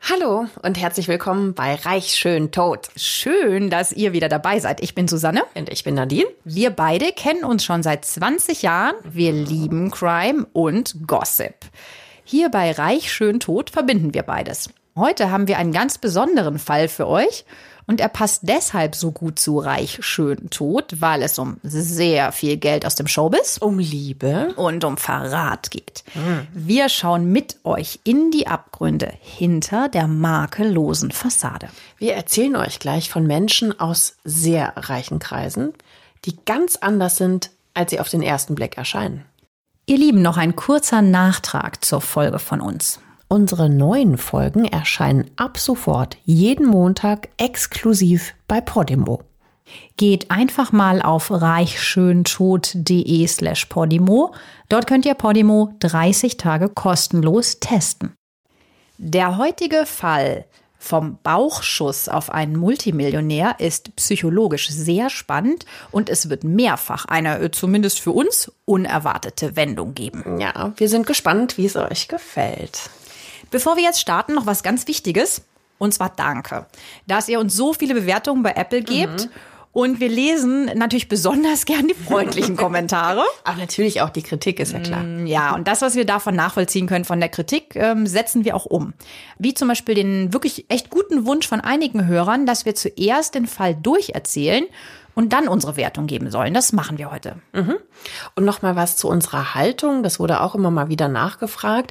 Hallo und herzlich willkommen bei Reich schön tot. Schön, dass ihr wieder dabei seid. Ich bin Susanne. Und ich bin Nadine. Wir beide kennen uns schon seit 20 Jahren. Wir lieben Crime und Gossip. Hier bei Reich schön tot verbinden wir beides. Heute haben wir einen ganz besonderen Fall für euch und er passt deshalb so gut zu Reich schön tot, weil es um sehr viel Geld aus dem Showbiz, um Liebe und um Verrat geht. Mhm. Wir schauen mit euch in die Abgründe hinter der makellosen Fassade. Wir erzählen euch gleich von Menschen aus sehr reichen Kreisen, die ganz anders sind, als sie auf den ersten Blick erscheinen. Ihr Lieben, noch ein kurzer Nachtrag zur Folge von uns. Unsere neuen Folgen erscheinen ab sofort jeden Montag exklusiv bei Podimo. Geht einfach mal auf reichschöntod.de slash Podimo. Dort könnt ihr Podimo 30 Tage kostenlos testen. Der heutige Fall vom Bauchschuss auf einen Multimillionär ist psychologisch sehr spannend und es wird mehrfach eine, zumindest für uns, unerwartete Wendung geben. Ja, wir sind gespannt, wie es euch gefällt. Bevor wir jetzt starten, noch was ganz Wichtiges. Und zwar Danke, dass ihr uns so viele Bewertungen bei Apple gebt. Mhm. Und wir lesen natürlich besonders gern die freundlichen Kommentare. Aber natürlich auch die Kritik, ist ja klar. Mm, ja, und das, was wir davon nachvollziehen können von der Kritik, ähm, setzen wir auch um. Wie zum Beispiel den wirklich echt guten Wunsch von einigen Hörern, dass wir zuerst den Fall durcherzählen und dann unsere Wertung geben sollen. Das machen wir heute. Mhm. Und noch mal was zu unserer Haltung. Das wurde auch immer mal wieder nachgefragt.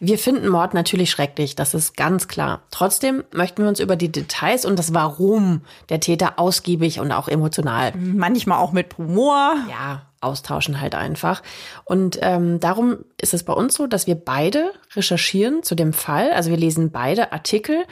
Wir finden Mord natürlich schrecklich. Das ist ganz klar. Trotzdem möchten wir uns über die Details und das Warum der Täter ausgiebig und auch emotional. Manchmal auch mit Humor. Ja, austauschen halt einfach. Und ähm, darum ist es bei uns so, dass wir beide recherchieren zu dem Fall. Also wir lesen beide Artikel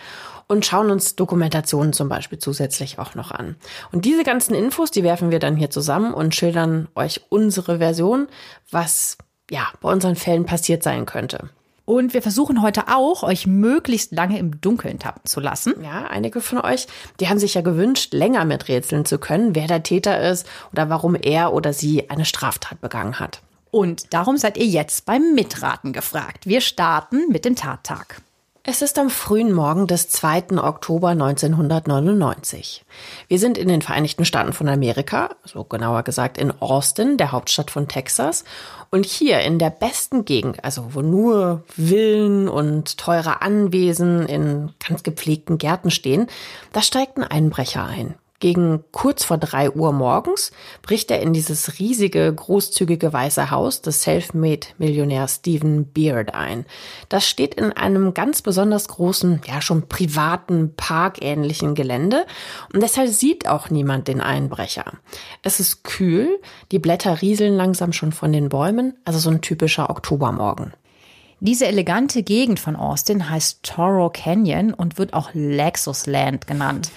und schauen uns Dokumentationen zum Beispiel zusätzlich auch noch an. Und diese ganzen Infos, die werfen wir dann hier zusammen und schildern euch unsere Version, was ja bei unseren Fällen passiert sein könnte. Und wir versuchen heute auch, euch möglichst lange im Dunkeln tappen zu lassen. Ja, einige von euch, die haben sich ja gewünscht, länger miträtseln zu können, wer der Täter ist oder warum er oder sie eine Straftat begangen hat. Und darum seid ihr jetzt beim Mitraten gefragt. Wir starten mit dem Tattag. Es ist am frühen Morgen des 2. Oktober 1999. Wir sind in den Vereinigten Staaten von Amerika, so genauer gesagt in Austin, der Hauptstadt von Texas. Und hier in der besten Gegend, also wo nur Villen und teure Anwesen in ganz gepflegten Gärten stehen, da steigt ein Einbrecher ein. Gegen kurz vor drei Uhr morgens bricht er in dieses riesige, großzügige weiße Haus des Selfmade-Millionärs Stephen Beard ein. Das steht in einem ganz besonders großen, ja schon privaten, parkähnlichen Gelände und deshalb sieht auch niemand den Einbrecher. Es ist kühl, die Blätter rieseln langsam schon von den Bäumen, also so ein typischer Oktobermorgen. Diese elegante Gegend von Austin heißt Toro Canyon und wird auch Lexus Land genannt.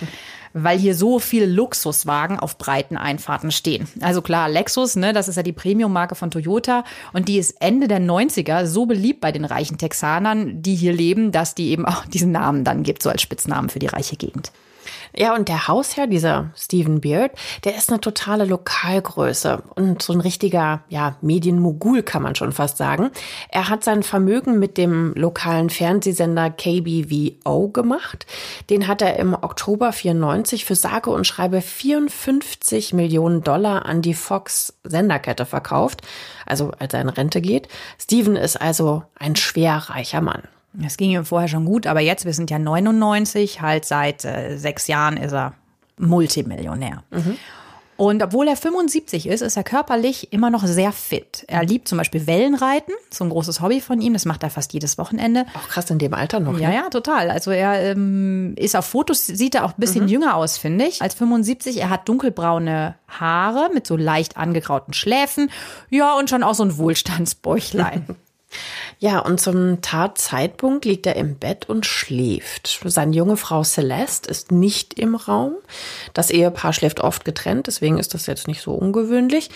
Weil hier so viele Luxuswagen auf breiten Einfahrten stehen. Also klar, Lexus, ne, das ist ja die Premium-Marke von Toyota und die ist Ende der 90er so beliebt bei den reichen Texanern, die hier leben, dass die eben auch diesen Namen dann gibt, so als Spitznamen für die reiche Gegend. Ja, und der Hausherr, dieser Stephen Beard, der ist eine totale Lokalgröße und so ein richtiger, ja, Medienmogul kann man schon fast sagen. Er hat sein Vermögen mit dem lokalen Fernsehsender KBVO gemacht. Den hat er im Oktober 94 für sage und schreibe 54 Millionen Dollar an die Fox Senderkette verkauft, also als er in Rente geht. Stephen ist also ein schwer reicher Mann. Es ging ihm vorher schon gut, aber jetzt, wir sind ja 99, halt seit äh, sechs Jahren ist er Multimillionär. Mhm. Und obwohl er 75 ist, ist er körperlich immer noch sehr fit. Er liebt zum Beispiel Wellenreiten, so ein großes Hobby von ihm. Das macht er fast jedes Wochenende. Auch krass in dem Alter noch. Ja, ne? ja, total. Also er ähm, ist auf Fotos, sieht er auch ein bisschen jünger aus, finde ich, als 75. Er hat dunkelbraune Haare mit so leicht angegrauten Schläfen. Ja, und schon auch so ein Wohlstandsbäuchlein. Ja, und zum Tatzeitpunkt liegt er im Bett und schläft. Seine junge Frau Celeste ist nicht im Raum. Das Ehepaar schläft oft getrennt, deswegen ist das jetzt nicht so ungewöhnlich.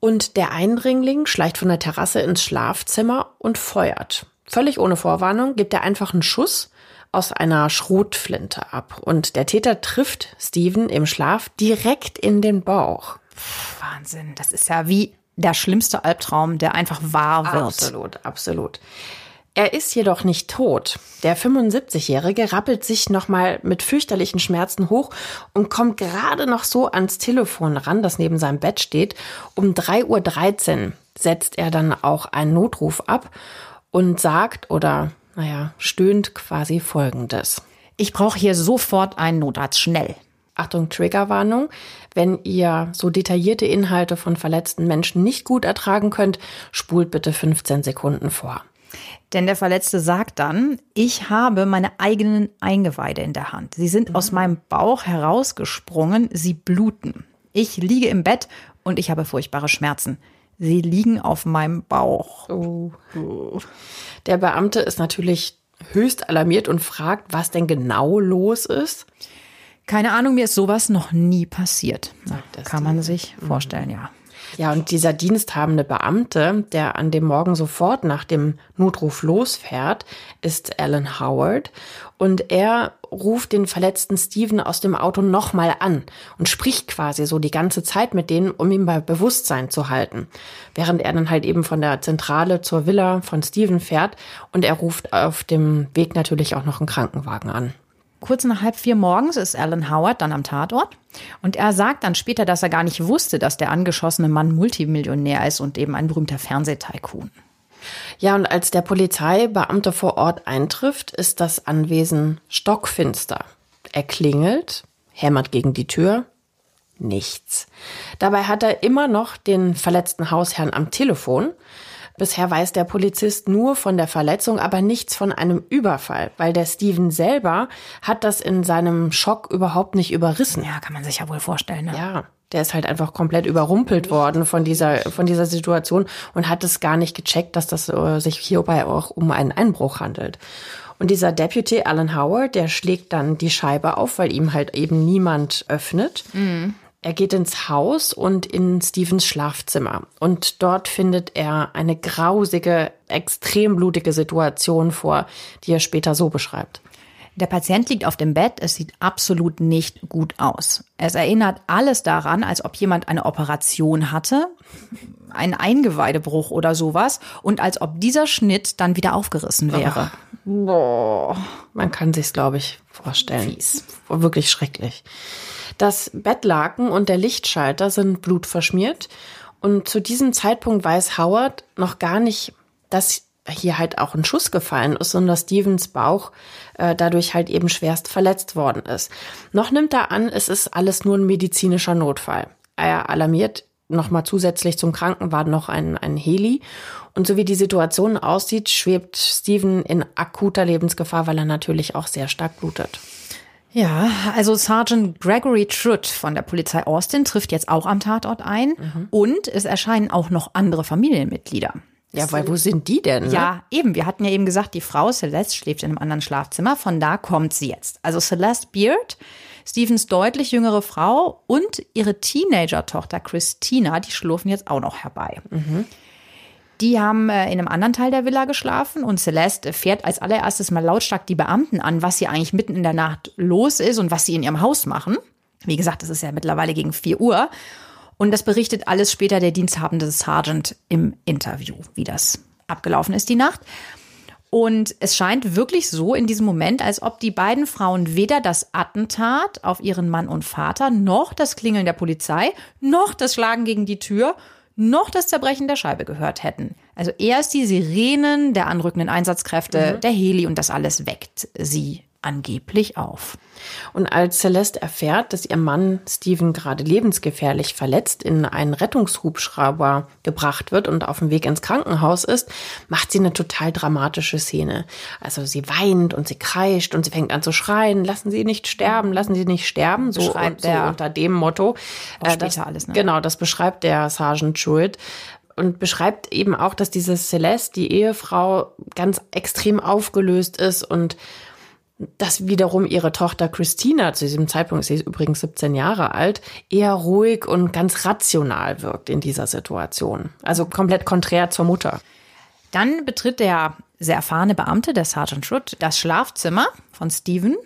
Und der Eindringling schleicht von der Terrasse ins Schlafzimmer und feuert. Völlig ohne Vorwarnung gibt er einfach einen Schuss aus einer Schrotflinte ab. Und der Täter trifft Steven im Schlaf direkt in den Bauch. Wahnsinn. Das ist ja wie der schlimmste Albtraum, der einfach wahr wird. Absolut, absolut. Er ist jedoch nicht tot. Der 75-Jährige rappelt sich nochmal mit fürchterlichen Schmerzen hoch und kommt gerade noch so ans Telefon ran, das neben seinem Bett steht. Um 3.13 Uhr setzt er dann auch einen Notruf ab und sagt oder, naja, stöhnt quasi Folgendes. Ich brauche hier sofort einen Notarzt, schnell. Achtung, Triggerwarnung. Wenn ihr so detaillierte Inhalte von verletzten Menschen nicht gut ertragen könnt, spult bitte 15 Sekunden vor. Denn der Verletzte sagt dann, ich habe meine eigenen Eingeweide in der Hand. Sie sind aus meinem Bauch herausgesprungen, sie bluten. Ich liege im Bett und ich habe furchtbare Schmerzen. Sie liegen auf meinem Bauch. Der Beamte ist natürlich höchst alarmiert und fragt, was denn genau los ist. Keine Ahnung, mir ist sowas noch nie passiert. das Kann man sich vorstellen, ja. Ja, und dieser diensthabende Beamte, der an dem Morgen sofort nach dem Notruf losfährt, ist Alan Howard. Und er ruft den verletzten Steven aus dem Auto nochmal an und spricht quasi so die ganze Zeit mit denen, um ihn bei Bewusstsein zu halten. Während er dann halt eben von der Zentrale zur Villa von Steven fährt und er ruft auf dem Weg natürlich auch noch einen Krankenwagen an. Kurz nach halb vier morgens ist Alan Howard dann am Tatort und er sagt dann später, dass er gar nicht wusste, dass der angeschossene Mann Multimillionär ist und eben ein berühmter Fernsehtycoon. Ja, und als der Polizeibeamte vor Ort eintrifft, ist das Anwesen stockfinster. Er klingelt, hämmert gegen die Tür, nichts. Dabei hat er immer noch den verletzten Hausherrn am Telefon. Bisher weiß der Polizist nur von der Verletzung, aber nichts von einem Überfall, weil der Steven selber hat das in seinem Schock überhaupt nicht überrissen. Ja, kann man sich ja wohl vorstellen. Ne? Ja, der ist halt einfach komplett überrumpelt worden von dieser, von dieser Situation und hat es gar nicht gecheckt, dass das äh, sich hierbei auch um einen Einbruch handelt. Und dieser Deputy Alan Howard, der schlägt dann die Scheibe auf, weil ihm halt eben niemand öffnet. Er geht ins Haus und in Stevens Schlafzimmer. Und dort findet er eine grausige, extrem blutige Situation vor, die er später so beschreibt. Der Patient liegt auf dem Bett, es sieht absolut nicht gut aus. Es erinnert alles daran, als ob jemand eine Operation hatte, einen Eingeweidebruch oder sowas, und als ob dieser Schnitt dann wieder aufgerissen wäre. Boah, man kann sich's, glaube ich, vorstellen. Fies. Wirklich schrecklich. Das Bettlaken und der Lichtschalter sind blutverschmiert. Und zu diesem Zeitpunkt weiß Howard noch gar nicht, dass hier halt auch ein Schuss gefallen ist und dass Stevens Bauch äh, dadurch halt eben schwerst verletzt worden ist. Noch nimmt er an, es ist alles nur ein medizinischer Notfall. Er alarmiert nochmal zusätzlich zum Krankenwagen noch ein, ein Heli. Und so wie die Situation aussieht, schwebt Steven in akuter Lebensgefahr, weil er natürlich auch sehr stark blutet. Ja, also Sergeant Gregory Trutt von der Polizei Austin trifft jetzt auch am Tatort ein und es erscheinen auch noch andere Familienmitglieder. Ja, weil wo sind die denn? Ne? Ja, eben. Wir hatten ja eben gesagt, die Frau Celeste schläft in einem anderen Schlafzimmer. Von da kommt sie jetzt. Also Celeste Beard, Stephens deutlich jüngere Frau und ihre Teenager-Tochter Christina, die schlurfen jetzt auch noch herbei. Die haben äh, in einem anderen Teil der Villa geschlafen und Celeste fährt als allererstes mal lautstark die Beamten an, was hier eigentlich mitten in der Nacht los ist und was sie in ihrem Haus machen. Wie gesagt, es ist ja mittlerweile gegen 4 Uhr. Und das berichtet alles später der diensthabende Sergeant im Interview, wie das abgelaufen ist die Nacht. Und es scheint wirklich so in diesem Moment, als ob die beiden Frauen weder das Attentat auf ihren Mann und Vater, noch das Klingeln der Polizei, noch das Schlagen gegen die Tür, noch das Zerbrechen der Scheibe gehört hätten. Also erst die Sirenen der anrückenden Einsatzkräfte, der Heli und das alles weckt sie angeblich auf. Und als Celeste erfährt, dass ihr Mann Steven gerade lebensgefährlich verletzt in einen Rettungshubschrauber gebracht wird und auf dem Weg ins Krankenhaus ist, macht sie eine total dramatische Szene. Also sie weint und sie kreischt und sie fängt an zu schreien, lassen Sie nicht sterben, lassen Sie nicht sterben, so, Beschreibt so der- unter dem Motto. Äh, das, alles, ne? Genau, das beschreibt der Sergeant Jewett und beschreibt eben auch, dass diese Celeste, die Ehefrau, ganz extrem aufgelöst ist und dass wiederum ihre Tochter Christina, zu diesem Zeitpunkt, sie ist übrigens 17 Jahre alt, eher ruhig und ganz rational wirkt in dieser Situation. Also komplett konträr zur Mutter. Dann betritt der sehr erfahrene Beamte, der Sergeant Schutt, das Schlafzimmer von Steven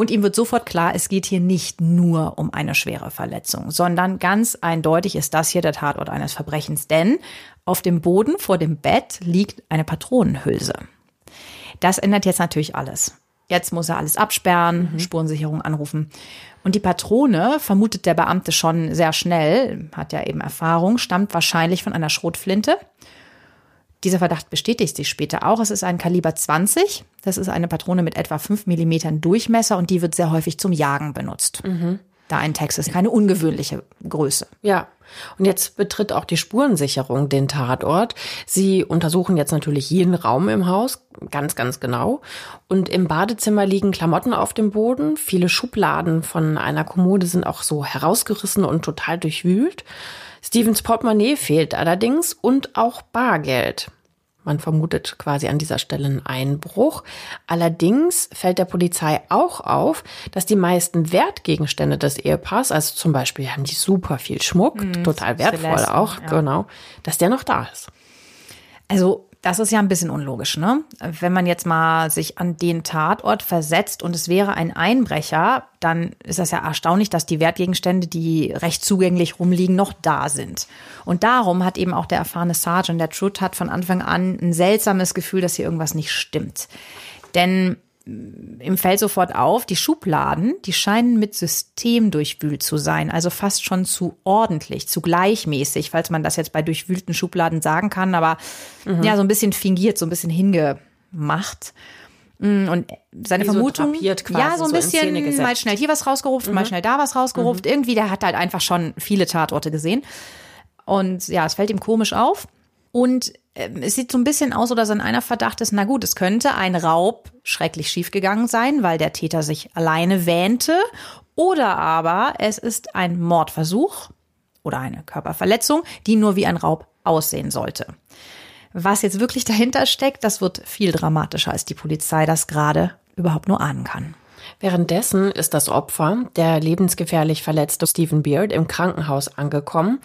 und ihm wird sofort klar, es geht hier nicht nur um eine schwere Verletzung, sondern ganz eindeutig ist das hier der Tatort eines Verbrechens, denn auf dem Boden vor dem Bett liegt eine Patronenhülse. Das ändert jetzt natürlich alles. Jetzt muss er alles absperren, Spurensicherung anrufen. Und die Patrone, vermutet der Beamte schon sehr schnell, hat ja eben Erfahrung, stammt wahrscheinlich von einer Schrotflinte. Dieser Verdacht bestätigt sich später auch. Es ist ein Kaliber 20. Das ist eine Patrone mit etwa 5 mm Durchmesser und die wird sehr häufig zum Jagen benutzt. Da in Texas keine ungewöhnliche Größe. Ja. Und jetzt betritt auch die Spurensicherung den Tatort. Sie untersuchen jetzt natürlich jeden Raum im Haus, ganz, ganz genau. Und im Badezimmer liegen Klamotten auf dem Boden. Viele Schubladen von einer Kommode sind auch so herausgerissen und total durchwühlt. Stevens Portemonnaie fehlt allerdings und auch Bargeld. Man vermutet quasi an dieser Stelle einen Einbruch. Allerdings fällt der Polizei auch auf, dass die meisten Wertgegenstände des Ehepaars, also zum Beispiel haben die super viel Schmuck, total wertvoll Celeste, auch, ja. genau, dass der noch da ist. Also, das ist ja ein bisschen unlogisch, ne? Wenn man jetzt mal sich an den Tatort versetzt und es wäre ein Einbrecher, dann ist das ja erstaunlich, dass die Wertgegenstände, die recht zugänglich rumliegen, noch da sind. Und darum hat eben auch der erfahrene Sergeant, der Truth, hat von Anfang an ein seltsames Gefühl, dass hier irgendwas nicht stimmt. Denn ihm fällt sofort auf, die Schubladen, die scheinen mit System durchwühlt zu sein, also fast schon zu ordentlich, zu gleichmäßig, falls man das jetzt bei durchwühlten Schubladen sagen kann, aber ja, so ein bisschen fingiert, so ein bisschen hingemacht. Mm, Und seine so Vermutung, ja, so ein so bisschen. Mhm. mal schnell hier was rausgerupft, mal schnell da was rausgerupft. Irgendwie, der hat halt einfach schon viele Tatorte gesehen. Und ja, es fällt ihm komisch auf. Und ähm, es sieht so ein bisschen aus, oder sein einer Verdacht ist, na gut, es könnte ein Raub schrecklich schiefgegangen sein, weil der Täter sich alleine wähnte. Oder aber es ist ein Mordversuch oder eine Körperverletzung, die nur wie ein Raub aussehen sollte. Was jetzt wirklich dahinter steckt, das wird viel dramatischer, als die Polizei das gerade überhaupt nur ahnen kann. Währenddessen ist das Opfer, der lebensgefährlich verletzte Stephen Beard, im Krankenhaus angekommen.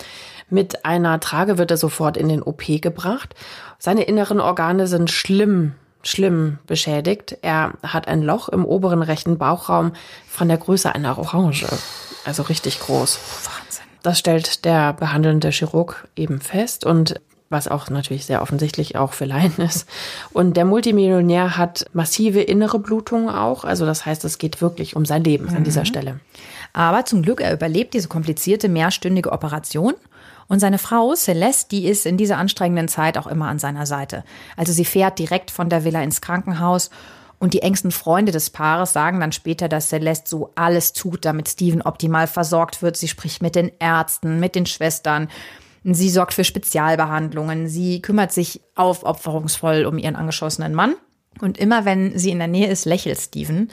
Mit einer Trage wird er sofort in den OP gebracht. Seine inneren Organe sind schlimm, schlimm beschädigt. Er hat ein Loch im oberen rechten Bauchraum von der Größe einer Orange. Also richtig groß. Wahnsinn. Das stellt der behandelnde Chirurg eben fest und was auch natürlich sehr offensichtlich auch für Laien ist. Und der Multimillionär hat massive innere Blutungen auch. Also das heißt, es geht wirklich um sein Leben an dieser Stelle. Aber zum Glück, er überlebt diese komplizierte mehrstündige Operation. Und seine Frau Celeste, die ist in dieser anstrengenden Zeit auch immer an seiner Seite. Also sie fährt direkt von der Villa ins Krankenhaus. Und die engsten Freunde des Paares sagen dann später, dass Celeste so alles tut, damit Steven optimal versorgt wird. Sie spricht mit den Ärzten, mit den Schwestern. Sie sorgt für Spezialbehandlungen. Sie kümmert sich aufopferungsvoll um ihren angeschossenen Mann. Und immer wenn sie in der Nähe ist, lächelt Steven.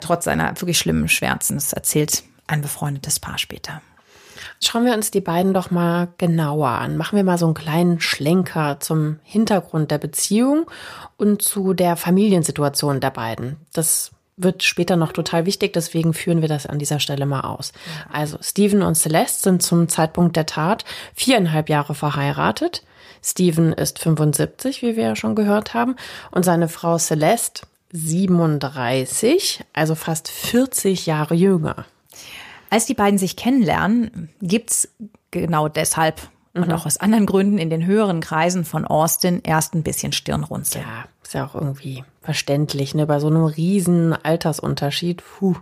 Trotz seiner wirklich schlimmen Schmerzen. Das erzählt ein befreundetes Paar später. Schauen wir uns die beiden doch mal genauer an. Machen wir mal so einen kleinen Schlenker zum Hintergrund der Beziehung und zu der Familiensituation der beiden. Das wird später noch total wichtig, deswegen führen wir das an dieser Stelle mal aus. Also Steven und Celeste sind zum Zeitpunkt der Tat viereinhalb Jahre verheiratet. Steven ist 75, wie wir ja schon gehört haben, und seine Frau Celeste 37, also fast 40 Jahre jünger. Als die beiden sich kennenlernen, gibt's genau deshalb und auch aus anderen Gründen in den höheren Kreisen von Austin erst ein bisschen Stirnrunzeln. Ja, ist ja auch irgendwie verständlich, ne? Bei so einem riesen Altersunterschied. Puh.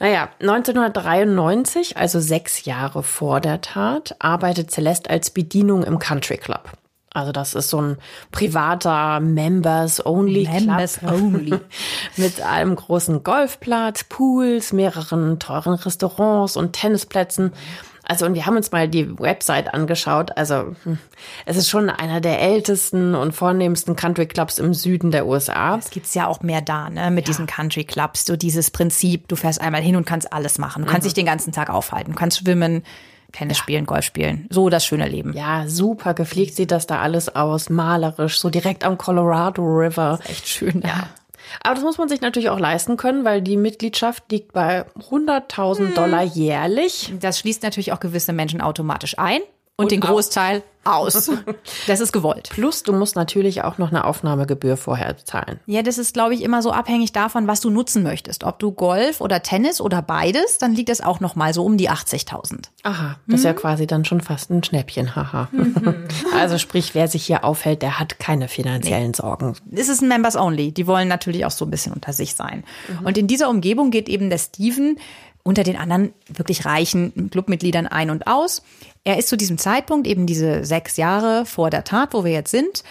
Naja, 1993, also sechs Jahre vor der Tat, arbeitet Celeste als Bedienung im Country Club. Also das ist so ein privater Members-Only Members Club only. mit einem großen Golfplatz, Pools, mehreren teuren Restaurants und Tennisplätzen. Also und wir haben uns mal die Website angeschaut. Also hm, es ist schon einer der ältesten und vornehmsten Country Clubs im Süden der USA. Es gibt's ja auch mehr da, ne, mit diesen Country Clubs, so dieses Prinzip, du fährst einmal hin und kannst alles machen. Du kannst dich den ganzen Tag aufhalten, du kannst schwimmen, Tennis spielen, Golf spielen. So das schöne Leben. Ja, super gepflegt sieht das da alles aus, malerisch, so direkt am Colorado River. Echt schön. Ja. Aber das muss man sich natürlich auch leisten können, weil die Mitgliedschaft liegt bei 100.000 Dollar jährlich. Das schließt natürlich auch gewisse Menschen automatisch ein und, Und den Großteil aus. Das ist gewollt. Plus, du musst natürlich auch noch eine Aufnahmegebühr vorher bezahlen. Ja, das ist, glaube ich, immer so abhängig davon, was du nutzen möchtest. Ob du Golf oder Tennis oder beides, dann liegt es auch noch mal so um die 80.000. Aha, das ist ja quasi dann schon fast ein Schnäppchen, haha. Also sprich, wer sich hier aufhält, der hat keine finanziellen Sorgen. Es ist ein Members Only. Die wollen natürlich auch so ein bisschen unter sich sein. Und in dieser Umgebung geht eben der Steven unter den anderen wirklich reichen Clubmitgliedern ein und aus. Er ist zu diesem Zeitpunkt eben diese sechs Jahre vor der Tat, wo wir jetzt sind,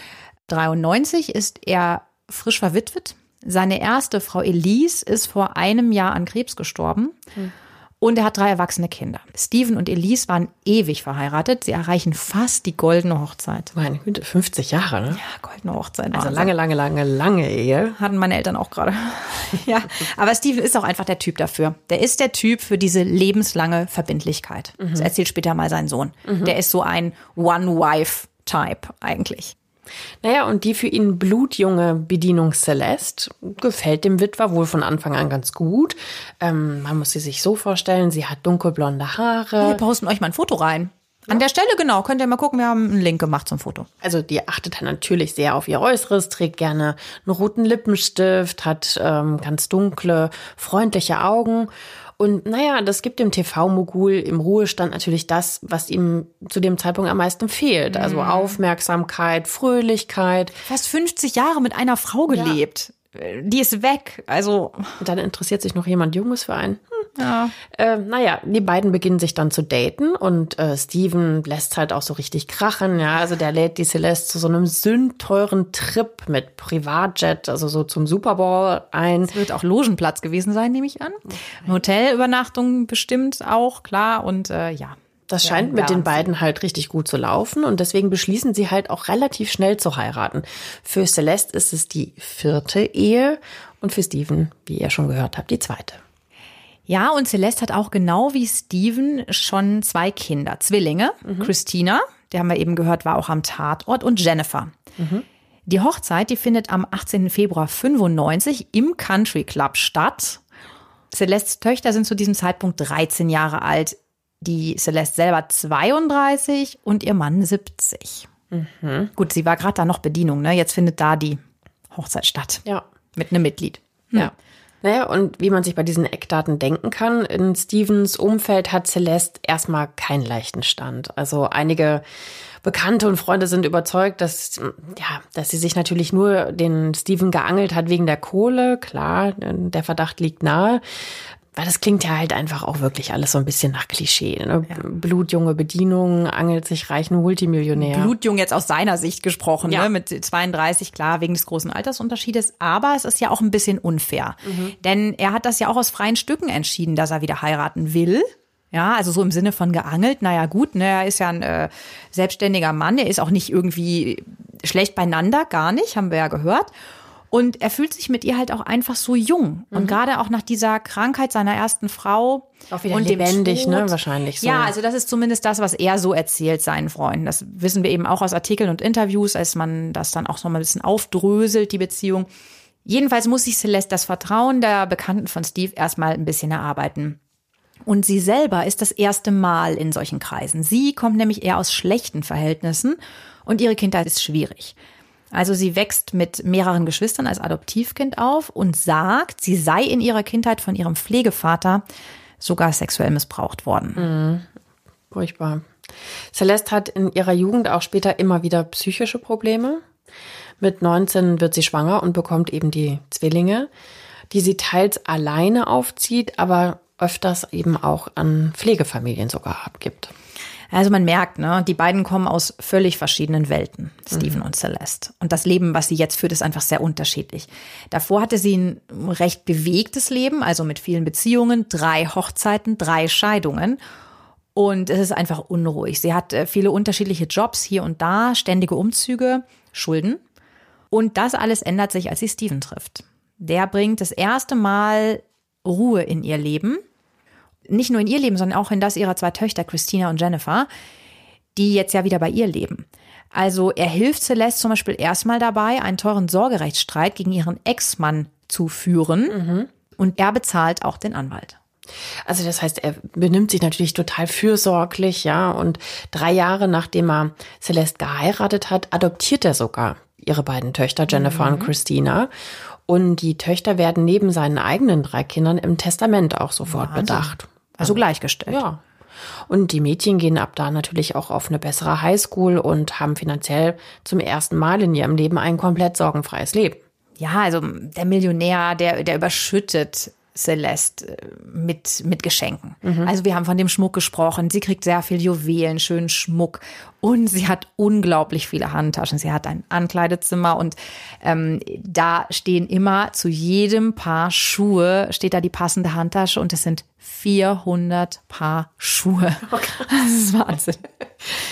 93 ist er frisch verwitwet. Seine erste Frau Elise ist vor einem Jahr an Krebs gestorben. Und er hat drei erwachsene Kinder. Steven und Elise waren ewig verheiratet. Sie erreichen fast die goldene Hochzeit. Meine Güte, 50 Jahre, ne? Ja, goldene Hochzeit. Also lange, lange, lange, lange Ehe. Hatten meine Eltern auch gerade. ja, aber Steven ist auch einfach der Typ dafür. Der ist der Typ für diese lebenslange Verbindlichkeit. Das erzählt später mal sein Sohn. Der ist so ein One-Wife-Type eigentlich. Naja, und die für ihn blutjunge Bedienung Celeste gefällt dem Witwer wohl von Anfang an ganz gut. Ähm, man muss sie sich so vorstellen, sie hat dunkelblonde Wir Haare. posten euch mal ein Foto rein. An der Stelle, genau, könnt ihr mal gucken, wir haben einen Link gemacht zum Foto. Also die achtet dann natürlich sehr auf ihr Äußeres, trägt gerne einen roten Lippenstift, hat ähm, ganz dunkle, freundliche Augen. Und naja, das gibt dem TV-Mogul im Ruhestand natürlich das, was ihm zu dem Zeitpunkt am meisten fehlt. Also Aufmerksamkeit, Fröhlichkeit. Fast 50 Jahre mit einer Frau gelebt. Äh, Die ist weg. Also, Und dann interessiert sich noch jemand Junges für einen. Hm. Ja. Äh, naja, die beiden beginnen sich dann zu daten und äh, Steven lässt halt auch so richtig krachen. Ja, also der lädt die Celeste zu so einem sündteuren Trip mit Privatjet, also so zum Super Bowl ein. Es wird auch Logenplatz gewesen sein, nehme ich an. Hotelübernachtung bestimmt auch, klar. Und äh, ja. Das Ja, scheint mit den beiden halt richtig gut zu laufen und deswegen beschließen sie halt auch relativ schnell zu heiraten. Für Celeste ist es die vierte Ehe und für Steven, wie ihr schon gehört habt, die zweite. Ja, und Celeste hat auch genau wie Steven schon zwei Kinder, Zwillinge. Christina, der haben wir eben gehört, war auch am Tatort, und Jennifer. Die Hochzeit, die findet am 18. Februar 95 im Country Club statt. Celestes Töchter sind zu diesem Zeitpunkt 13 Jahre alt. Die Celeste selber 32 und ihr Mann 70. Gut, sie war gerade da noch Bedienung, ne? Jetzt findet da die Hochzeit statt. Ja. Mit einem Mitglied. Ja. Naja, und wie man sich bei diesen Eckdaten denken kann, in Stevens Umfeld hat Celeste erstmal keinen leichten Stand. Also einige Bekannte und Freunde sind überzeugt, dass, ja, dass sie sich natürlich nur den Steven geangelt hat wegen der Kohle. Klar, der Verdacht liegt nahe. Weil das klingt ja halt einfach auch wirklich alles so ein bisschen nach Klischee. Ne? Blutjunge Bedienung, angelt sich reichen Multimillionär. Blutjung jetzt aus seiner Sicht gesprochen, Ja. ne? mit 32, klar, wegen des großen Altersunterschiedes. Aber es ist ja auch ein bisschen unfair. Denn er hat das ja auch aus freien Stücken entschieden, dass er wieder heiraten will. Ja, also so im Sinne von geangelt. Naja, gut, ne, er ist ja ein äh, selbstständiger Mann. Er ist auch nicht irgendwie schlecht beieinander, gar nicht, haben wir ja gehört. Und er fühlt sich mit ihr halt auch einfach so jung. Und gerade auch nach dieser Krankheit seiner ersten Frau. Mhm. Auch wieder und lebendig, ne? Tod. Wahrscheinlich so. Ja, also das ist zumindest das, was er so erzählt seinen Freunden. Das wissen wir eben auch aus Artikeln und Interviews, als man das dann auch noch mal ein bisschen aufdröselt, die Beziehung. Jedenfalls muss sich Celeste das Vertrauen der Bekannten von Steve erstmal ein bisschen erarbeiten. Und sie selber ist das erste Mal in solchen Kreisen. Sie kommt nämlich eher aus schlechten Verhältnissen und ihre Kindheit ist schwierig. Also sie wächst mit mehreren Geschwistern als Adoptivkind auf und sagt, sie sei in ihrer Kindheit von ihrem Pflegevater sogar sexuell missbraucht worden. Furchtbar. Celeste hat in ihrer Jugend auch später immer wieder psychische Probleme. Mit 19 wird sie schwanger und bekommt eben die Zwillinge, die sie teils alleine aufzieht, aber öfters eben auch an Pflegefamilien sogar abgibt. Also man merkt, ne, die beiden kommen aus völlig verschiedenen Welten, Steven mhm. und Celeste. Und das Leben, was sie jetzt führt, ist einfach sehr unterschiedlich. Davor hatte sie ein recht bewegtes Leben, also mit vielen Beziehungen, drei Hochzeiten, drei Scheidungen. Und es ist einfach unruhig. Sie hat äh, viele unterschiedliche Jobs hier und da, ständige Umzüge, Schulden. Und das alles ändert sich, als sie Steven trifft. Der bringt das erste Mal Ruhe in ihr Leben nicht nur in ihr Leben, sondern auch in das ihrer zwei Töchter, Christina und Jennifer, die jetzt ja wieder bei ihr leben. Also er hilft Celeste zum Beispiel erstmal dabei, einen teuren Sorgerechtsstreit gegen ihren Ex-Mann zu führen. Mhm. Und er bezahlt auch den Anwalt. Also das heißt, er benimmt sich natürlich total fürsorglich, ja. Und drei Jahre nachdem er Celeste geheiratet hat, adoptiert er sogar ihre beiden Töchter, Jennifer mhm. und Christina. Und die Töchter werden neben seinen eigenen drei Kindern im Testament auch sofort Wahnsinn. bedacht. Also gleichgestellt. Ja. Und die Mädchen gehen ab da natürlich auch auf eine bessere Highschool und haben finanziell zum ersten Mal in ihrem Leben ein komplett sorgenfreies Leben. Ja, also der Millionär, der, der überschüttet Celeste äh, mit, mit Geschenken. Mhm. Also wir haben von dem Schmuck gesprochen. Sie kriegt sehr viel Juwelen, schönen Schmuck und sie hat unglaublich viele Handtaschen. Sie hat ein Ankleidezimmer und ähm, da stehen immer zu jedem Paar Schuhe steht da die passende Handtasche und es sind 400 Paar Schuhe. Oh das ist Wahnsinn.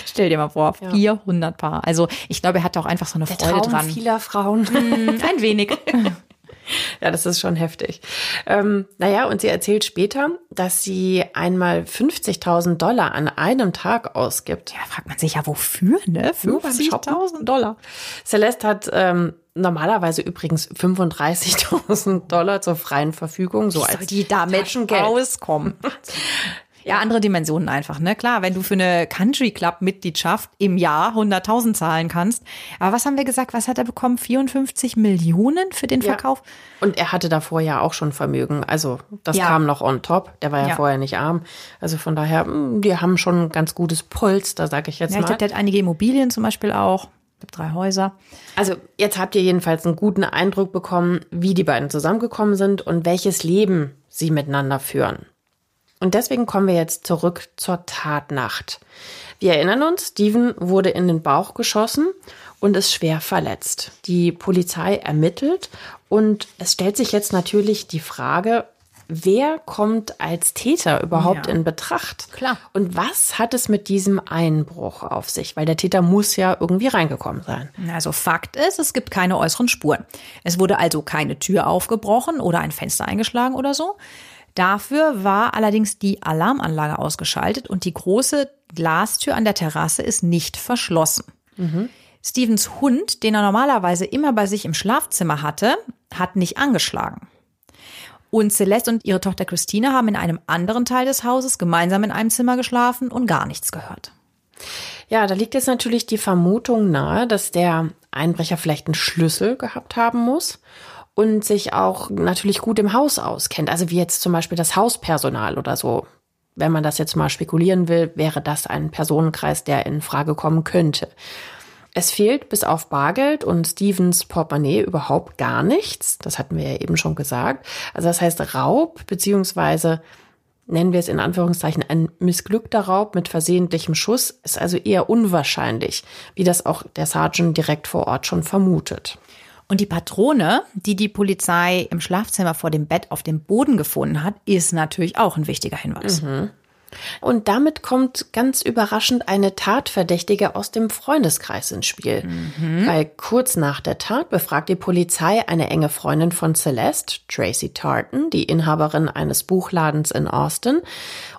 Stell dir mal vor, ja. 400 Paar. Also ich glaube, er hat auch einfach so eine Der Freude Traum dran. vieler Frauen. Mm, ein wenig. Ja, das ist schon heftig. Ähm, naja, und sie erzählt später, dass sie einmal 50.000 Dollar an einem Tag ausgibt. Ja, fragt man sich ja, wofür, ne? 50.000 Dollar. Celeste hat ähm, normalerweise übrigens 35.000 Dollar zur freien Verfügung, so Wie als die damit auskommen. Ja, andere Dimensionen einfach, ne? Klar, wenn du für eine Country Club Mitgliedschaft im Jahr 100.000 zahlen kannst. Aber was haben wir gesagt? Was hat er bekommen? 54 Millionen für den Verkauf? Ja. Und er hatte davor ja auch schon Vermögen. Also, das ja. kam noch on top. Der war ja, ja, vorher nicht arm. Also von daher, hm, die haben schon ein ganz gutes Polster, sag ich jetzt ja, mal. Ich glaube, der hat einige Immobilien zum Beispiel auch. Ich habe drei Häuser. Also jetzt habt ihr jedenfalls einen guten Eindruck bekommen, wie die beiden zusammengekommen sind und welches Leben sie miteinander führen. Und deswegen kommen wir jetzt zurück zur Tatnacht. Wir erinnern uns, Steven wurde in den Bauch geschossen und ist schwer verletzt. Die Polizei ermittelt und es stellt sich jetzt natürlich die Frage, wer kommt als Täter überhaupt ja. in Betracht? Klar. Und was hat es mit diesem Einbruch auf sich? Weil der Täter muss ja irgendwie reingekommen sein. Also Fakt ist, es gibt keine äußeren Spuren. Es wurde also keine Tür aufgebrochen oder ein Fenster eingeschlagen oder so. Dafür war allerdings die Alarmanlage ausgeschaltet und die große Glastür an der Terrasse ist nicht verschlossen. Mhm. Stevens Hund, den er normalerweise immer bei sich im Schlafzimmer hatte, hat nicht angeschlagen. Und Celeste und ihre Tochter Christine haben in einem anderen Teil des Hauses gemeinsam in einem Zimmer geschlafen und gar nichts gehört. Ja, da liegt jetzt natürlich die Vermutung nahe, dass der Einbrecher vielleicht einen Schlüssel gehabt haben muss und sich auch natürlich gut im Haus auskennt. Also wie jetzt zum Beispiel das Hauspersonal oder so. Wenn man das jetzt mal spekulieren will, wäre das ein Personenkreis, der in Frage kommen könnte. Es fehlt bis auf Bargeld und Stevens Portemonnaie überhaupt gar nichts. Das hatten wir ja eben schon gesagt. Also das heißt Raub beziehungsweise nennen wir es in Anführungszeichen ein missglückter Raub mit versehentlichem Schuss ist also eher unwahrscheinlich, wie das auch der Sergeant direkt vor Ort schon vermutet. Und die Patrone, die die Polizei im Schlafzimmer vor dem Bett auf dem Boden gefunden hat, ist natürlich auch ein wichtiger Hinweis. Mhm. Und damit kommt ganz überraschend eine Tatverdächtige aus dem Freundeskreis ins Spiel. Mhm. Weil kurz nach der Tat befragt die Polizei eine enge Freundin von Celeste, Tracy Tartan, die Inhaberin eines Buchladens in Austin.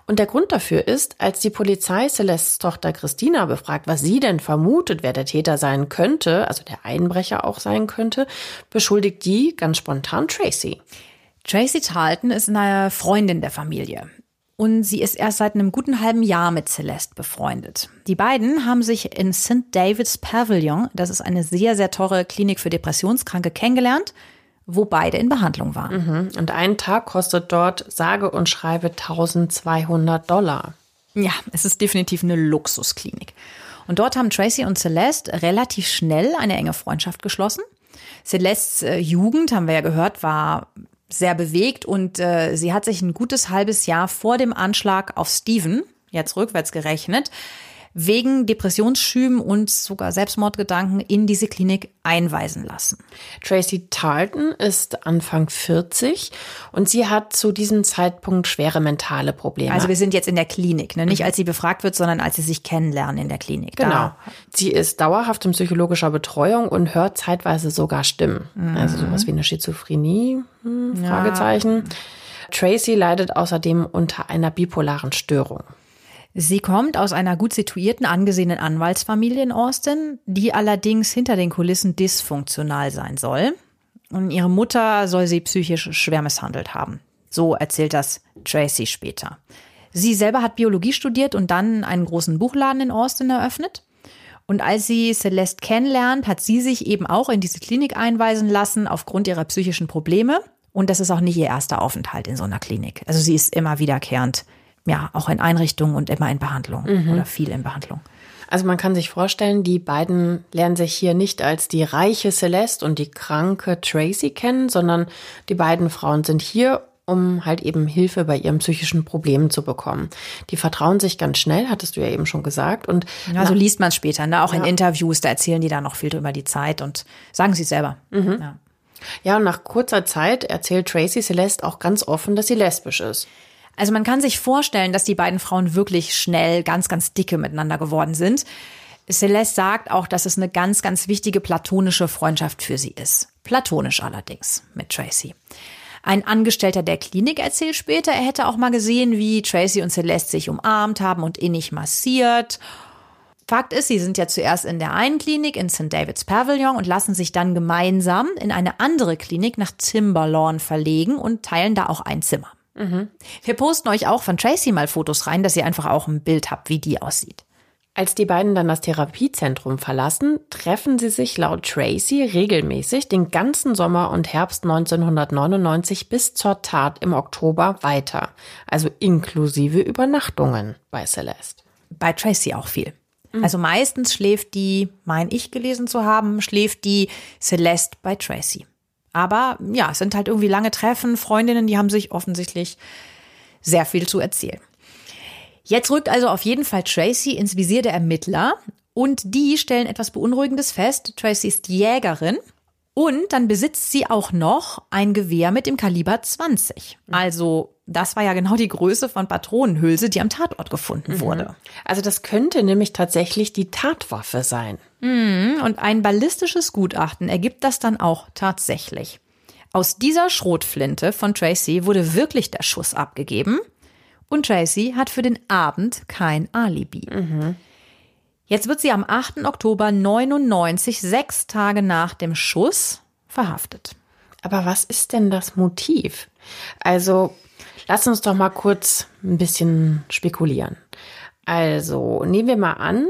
Und der Grund dafür ist, als die Polizei Celestes Tochter Christina befragt, was sie denn vermutet, wer der Täter sein könnte, also der Einbrecher auch sein könnte, beschuldigt die ganz spontan Tracy. Tracy Tarleton ist eine Freundin der Familie und sie ist erst seit einem guten halben Jahr mit Celeste befreundet. Die beiden haben sich in St. David's Pavilion, das ist eine sehr, sehr teure Klinik für Depressionskranke, kennengelernt, wo beide in Behandlung waren. Mhm. Und ein Tag kostet dort sage und schreibe 1200 Dollar. Ja, es ist definitiv eine Luxusklinik. Und dort haben Tracy und Celeste relativ schnell eine enge Freundschaft geschlossen. Celestes äh, Jugend, haben wir ja gehört, war sehr bewegt und äh, sie hat sich ein gutes halbes Jahr vor dem Anschlag auf Steven, jetzt rückwärts gerechnet, wegen Depressionsschüben und sogar Selbstmordgedanken in diese Klinik einweisen lassen. Tracy Tarleton ist Anfang 40 und sie hat zu diesem Zeitpunkt schwere mentale Probleme. Also wir sind jetzt in der Klinik, ne? nicht als sie befragt wird, sondern als sie sich kennenlernen in der Klinik. Genau. Da. Sie ist dauerhaft in psychologischer Betreuung und hört zeitweise sogar Stimmen. Mhm. Also sowas wie eine Schizophrenie, hm, Fragezeichen. Ja. Tracy leidet außerdem unter einer bipolaren Störung. Sie kommt aus einer gut situierten, angesehenen Anwaltsfamilie in Austin, die allerdings hinter den Kulissen dysfunktional sein soll. Und ihre Mutter soll sie psychisch schwer misshandelt haben. So erzählt das Tracy später. Sie selber hat Biologie studiert und dann einen großen Buchladen in Austin eröffnet. Und als sie Celeste kennenlernt, hat sie sich eben auch in diese Klinik einweisen lassen aufgrund ihrer psychischen Probleme. Und das ist auch nicht ihr erster Aufenthalt in so einer Klinik. Also sie ist immer wiederkehrend ja, auch in Einrichtungen und immer in Behandlung mhm. oder viel in Behandlung. Also man kann sich vorstellen, die beiden lernen sich hier nicht als die reiche Celeste und die kranke Tracy kennen, sondern die beiden Frauen sind hier, um halt eben Hilfe bei ihren psychischen Problemen zu bekommen. Die vertrauen sich ganz schnell, hattest du ja eben schon gesagt. Und ja, so liest man es später, ne? auch ja. in Interviews, da erzählen die da noch viel drüber die Zeit und sagen sie selber. Mhm. Ja. ja, und nach kurzer Zeit erzählt Tracy Celeste auch ganz offen, dass sie lesbisch ist. Also man kann sich vorstellen, dass die beiden Frauen wirklich schnell ganz, ganz dicke miteinander geworden sind. Celeste sagt auch, dass es eine ganz, ganz wichtige platonische Freundschaft für sie ist. Platonisch allerdings mit Tracy. Ein Angestellter der Klinik erzählt später, er hätte auch mal gesehen, wie Tracy und Celeste sich umarmt haben und innig massiert. Fakt ist, sie sind ja zuerst in der einen Klinik in St. David's Pavilion und lassen sich dann gemeinsam in eine andere Klinik nach Timberlawn verlegen und teilen da auch ein Zimmer. Mhm. Wir posten euch auch von Tracy mal Fotos rein, dass ihr einfach auch ein Bild habt, wie die aussieht. Als die beiden dann das Therapiezentrum verlassen, treffen sie sich laut Tracy regelmäßig den ganzen Sommer und Herbst 1999 bis zur Tat im Oktober weiter, also inklusive Übernachtungen bei Celeste. Bei Tracy auch viel. Mhm. Also meistens schläft die, mein ich gelesen zu haben, schläft die Celeste bei Tracy. Aber ja, es sind halt irgendwie lange Treffen, Freundinnen, die haben sich offensichtlich sehr viel zu erzählen. Jetzt rückt also auf jeden Fall Tracy ins Visier der Ermittler und die stellen etwas Beunruhigendes fest. Tracy ist Jägerin und dann besitzt sie auch noch ein Gewehr mit dem Kaliber 20. Also das war ja genau die Größe von Patronenhülse, die am Tatort gefunden mhm. wurde. Also das könnte nämlich tatsächlich die Tatwaffe sein. Mhm. Und ein ballistisches Gutachten ergibt das dann auch tatsächlich. Aus dieser Schrotflinte von Tracy wurde wirklich der Schuss abgegeben und Tracy hat für den Abend kein Alibi. Mhm. Jetzt wird sie am 8. Oktober 99, sechs Tage nach dem Schuss, verhaftet. Aber was ist denn das Motiv? Also, lass uns doch mal kurz ein bisschen spekulieren. Also, nehmen wir mal an,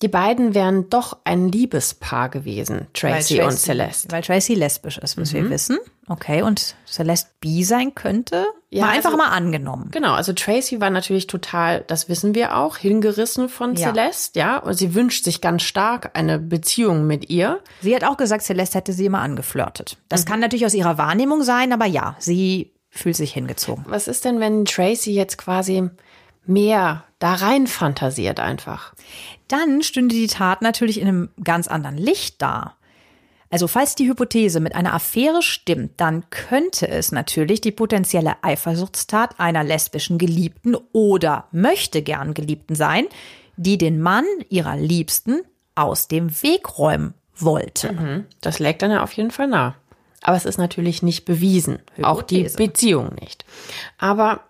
die beiden wären doch ein Liebespaar gewesen, Tracy, Tracy und Celeste. Weil Tracy lesbisch ist, was mhm. wir wissen. Okay, und Celeste bi sein könnte? Ja, mal einfach also, mal angenommen. Genau, also Tracy war natürlich total, das wissen wir auch, hingerissen von ja. Celeste, ja. Und sie wünscht sich ganz stark eine Beziehung mit ihr. Sie hat auch gesagt, Celeste hätte sie immer angeflirtet. Das mhm. kann natürlich aus ihrer Wahrnehmung sein, aber ja, sie fühlt sich hingezogen. Was ist denn, wenn Tracy jetzt quasi mehr da rein fantasiert einfach? Dann stünde die Tat natürlich in einem ganz anderen Licht da. Also falls die Hypothese mit einer Affäre stimmt, dann könnte es natürlich die potenzielle Eifersuchtstat einer lesbischen Geliebten oder möchte gern Geliebten sein, die den Mann ihrer Liebsten aus dem Weg räumen wollte. Mhm. Das lägt dann ja auf jeden Fall nah. Aber es ist natürlich nicht bewiesen. Hypothese. Auch die Beziehung nicht. Aber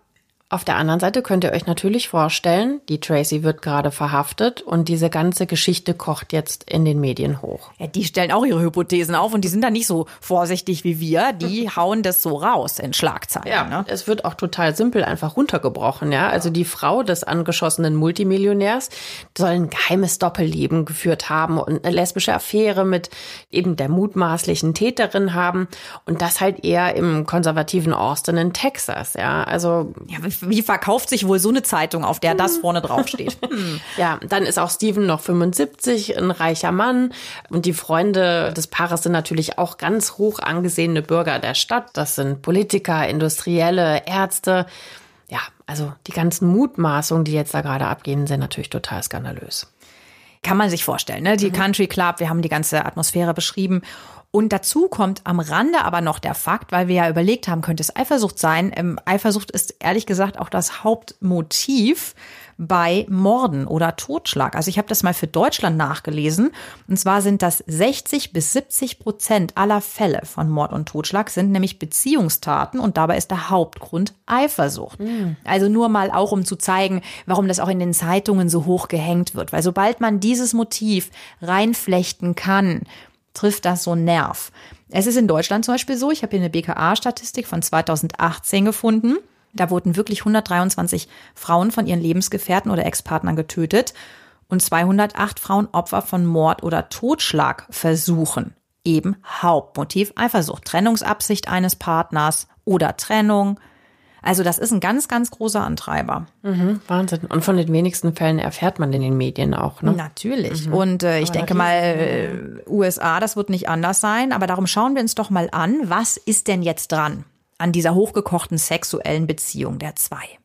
auf der anderen Seite könnt ihr euch natürlich vorstellen, die Tracy wird gerade verhaftet und diese ganze Geschichte kocht jetzt in den Medien hoch. Ja, die stellen auch ihre Hypothesen auf und die sind da nicht so vorsichtig wie wir. Die hauen das so raus in Schlagzeilen. Ja, ne? es wird auch total simpel einfach runtergebrochen. Ja, also die Frau des angeschossenen Multimillionärs soll ein geheimes Doppelleben geführt haben und eine lesbische Affäre mit eben der mutmaßlichen Täterin haben und das halt eher im konservativen Austin in Texas. Ja, also ja, wie verkauft sich wohl so eine Zeitung, auf der das hm. vorne draufsteht? Hm. Ja, dann ist auch Steven noch 75, ein reicher Mann. Und die Freunde des Paares sind natürlich auch ganz hoch angesehene Bürger der Stadt. Das sind Politiker, Industrielle, Ärzte. Ja, Also die ganzen Mutmaßungen, die jetzt da gerade abgehen, sind natürlich total skandalös. Kann man sich vorstellen, ne? Die mhm. Country Club, wir haben die ganze Atmosphäre beschrieben. Und dazu kommt am Rande aber noch der Fakt, weil wir ja überlegt haben, könnte es Eifersucht sein. Ähm, Eifersucht ist ehrlich gesagt auch das Hauptmotiv bei Morden oder Totschlag. Also ich habe das mal für Deutschland nachgelesen. Und zwar sind das 60 bis 70 Prozent aller Fälle von Mord und Totschlag sind nämlich Beziehungstaten und dabei ist der Hauptgrund Eifersucht. Mhm. Also nur mal auch, um zu zeigen, warum das auch in den Zeitungen so hoch gehängt wird. Weil sobald man dieses Motiv reinflechten kann, trifft das so einen Nerv. Es ist in Deutschland zum Beispiel so, ich habe hier eine BKA-Statistik von 2018 gefunden. Da wurden wirklich 123 Frauen von ihren Lebensgefährten oder Ex-Partnern getötet und 208 Frauen Opfer von Mord oder Totschlag versuchen. Eben Hauptmotiv Eifersucht, Trennungsabsicht eines Partners oder Trennung. Also das ist ein ganz, ganz großer Antreiber. Mhm, Wahnsinn. Und von den wenigsten Fällen erfährt man in den Medien auch. Ne? Natürlich. Mhm. Und äh, ich aber denke mal, äh, USA, das wird nicht anders sein. Aber darum schauen wir uns doch mal an, was ist denn jetzt dran? an dieser hochgekochten sexuellen Beziehung der zwei.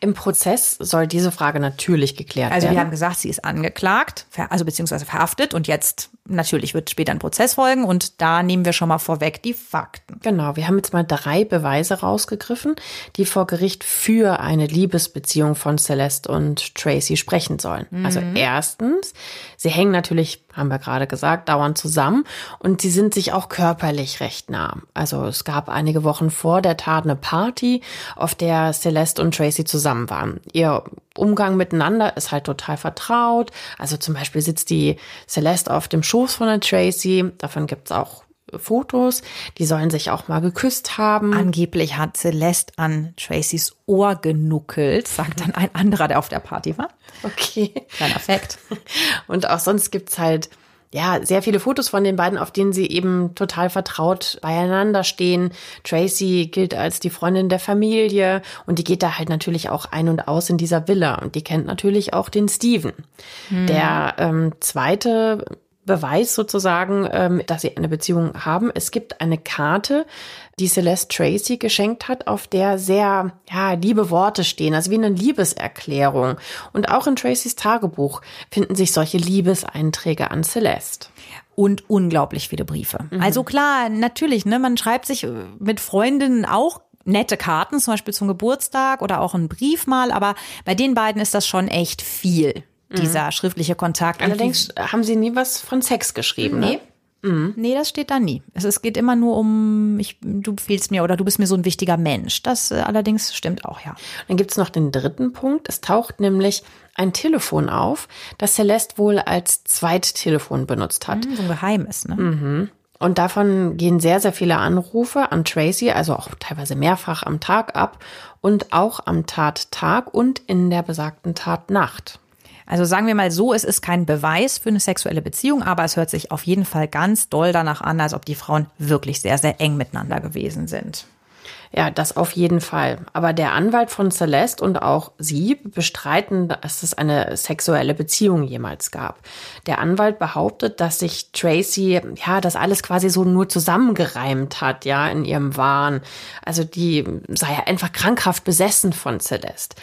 Im Prozess soll diese Frage natürlich geklärt also werden. Also wir haben gesagt, sie ist angeklagt, also beziehungsweise verhaftet und jetzt natürlich wird später ein Prozess folgen und da nehmen wir schon mal vorweg die Fakten. Genau, wir haben jetzt mal drei Beweise rausgegriffen, die vor Gericht für eine Liebesbeziehung von Celeste und Tracy sprechen sollen. Mhm. Also erstens, sie hängen natürlich, haben wir gerade gesagt, dauernd zusammen und sie sind sich auch körperlich recht nah. Also es gab einige Wochen vor der Tat eine Party, auf der Celeste und Tracy zusammen waren. Ihr Umgang miteinander ist halt total vertraut. Also zum Beispiel sitzt die Celeste auf dem Schoß von der Tracy. Davon gibt's auch Fotos. Die sollen sich auch mal geküsst haben. Angeblich hat Celeste an Tracys Ohr genuckelt, sagt dann ein anderer, der auf der Party war. Okay. Kleiner Fakt. Und auch sonst gibt's halt ja, sehr viele Fotos von den beiden, auf denen sie eben total vertraut beieinander stehen. Tracy gilt als die Freundin der Familie und die geht da halt natürlich auch ein und aus in dieser Villa und die kennt natürlich auch den Steven. Hm. Der ähm, zweite Beweis sozusagen, ähm, dass sie eine Beziehung haben. Es gibt eine Karte, die Celeste Tracy geschenkt hat, auf der sehr, ja, liebe Worte stehen, also wie eine Liebeserklärung. Und auch in Tracys Tagebuch finden sich solche Liebeseinträge an Celeste und unglaublich viele Briefe. Mhm. Also klar, natürlich, ne, man schreibt sich mit Freundinnen auch nette Karten, zum Beispiel zum Geburtstag oder auch einen Brief mal, aber bei den beiden ist das schon echt viel dieser mhm. schriftliche Kontakt. Allerdings haben Sie nie was von Sex geschrieben, nee. ne? Mhm. Nee, das steht da nie. Es, es geht immer nur um, ich, du fehlst mir oder du bist mir so ein wichtiger Mensch. Das äh, allerdings stimmt auch, ja. Dann gibt's noch den dritten Punkt. Es taucht nämlich ein Telefon auf, das Celeste wohl als Zweittelefon benutzt hat. Mhm, so ein Geheimes, ne? Mhm. Und davon gehen sehr, sehr viele Anrufe an Tracy, also auch teilweise mehrfach am Tag ab und auch am Tattag und in der besagten Tatnacht. Also sagen wir mal so, es ist kein Beweis für eine sexuelle Beziehung, aber es hört sich auf jeden Fall ganz doll danach an, als ob die Frauen wirklich sehr, sehr eng miteinander gewesen sind. Ja, das auf jeden Fall. Aber der Anwalt von Celeste und auch sie bestreiten, dass es eine sexuelle Beziehung jemals gab. Der Anwalt behauptet, dass sich Tracy, ja, das alles quasi so nur zusammengereimt hat, ja, in ihrem Wahn. Also die sei ja einfach krankhaft besessen von Celeste.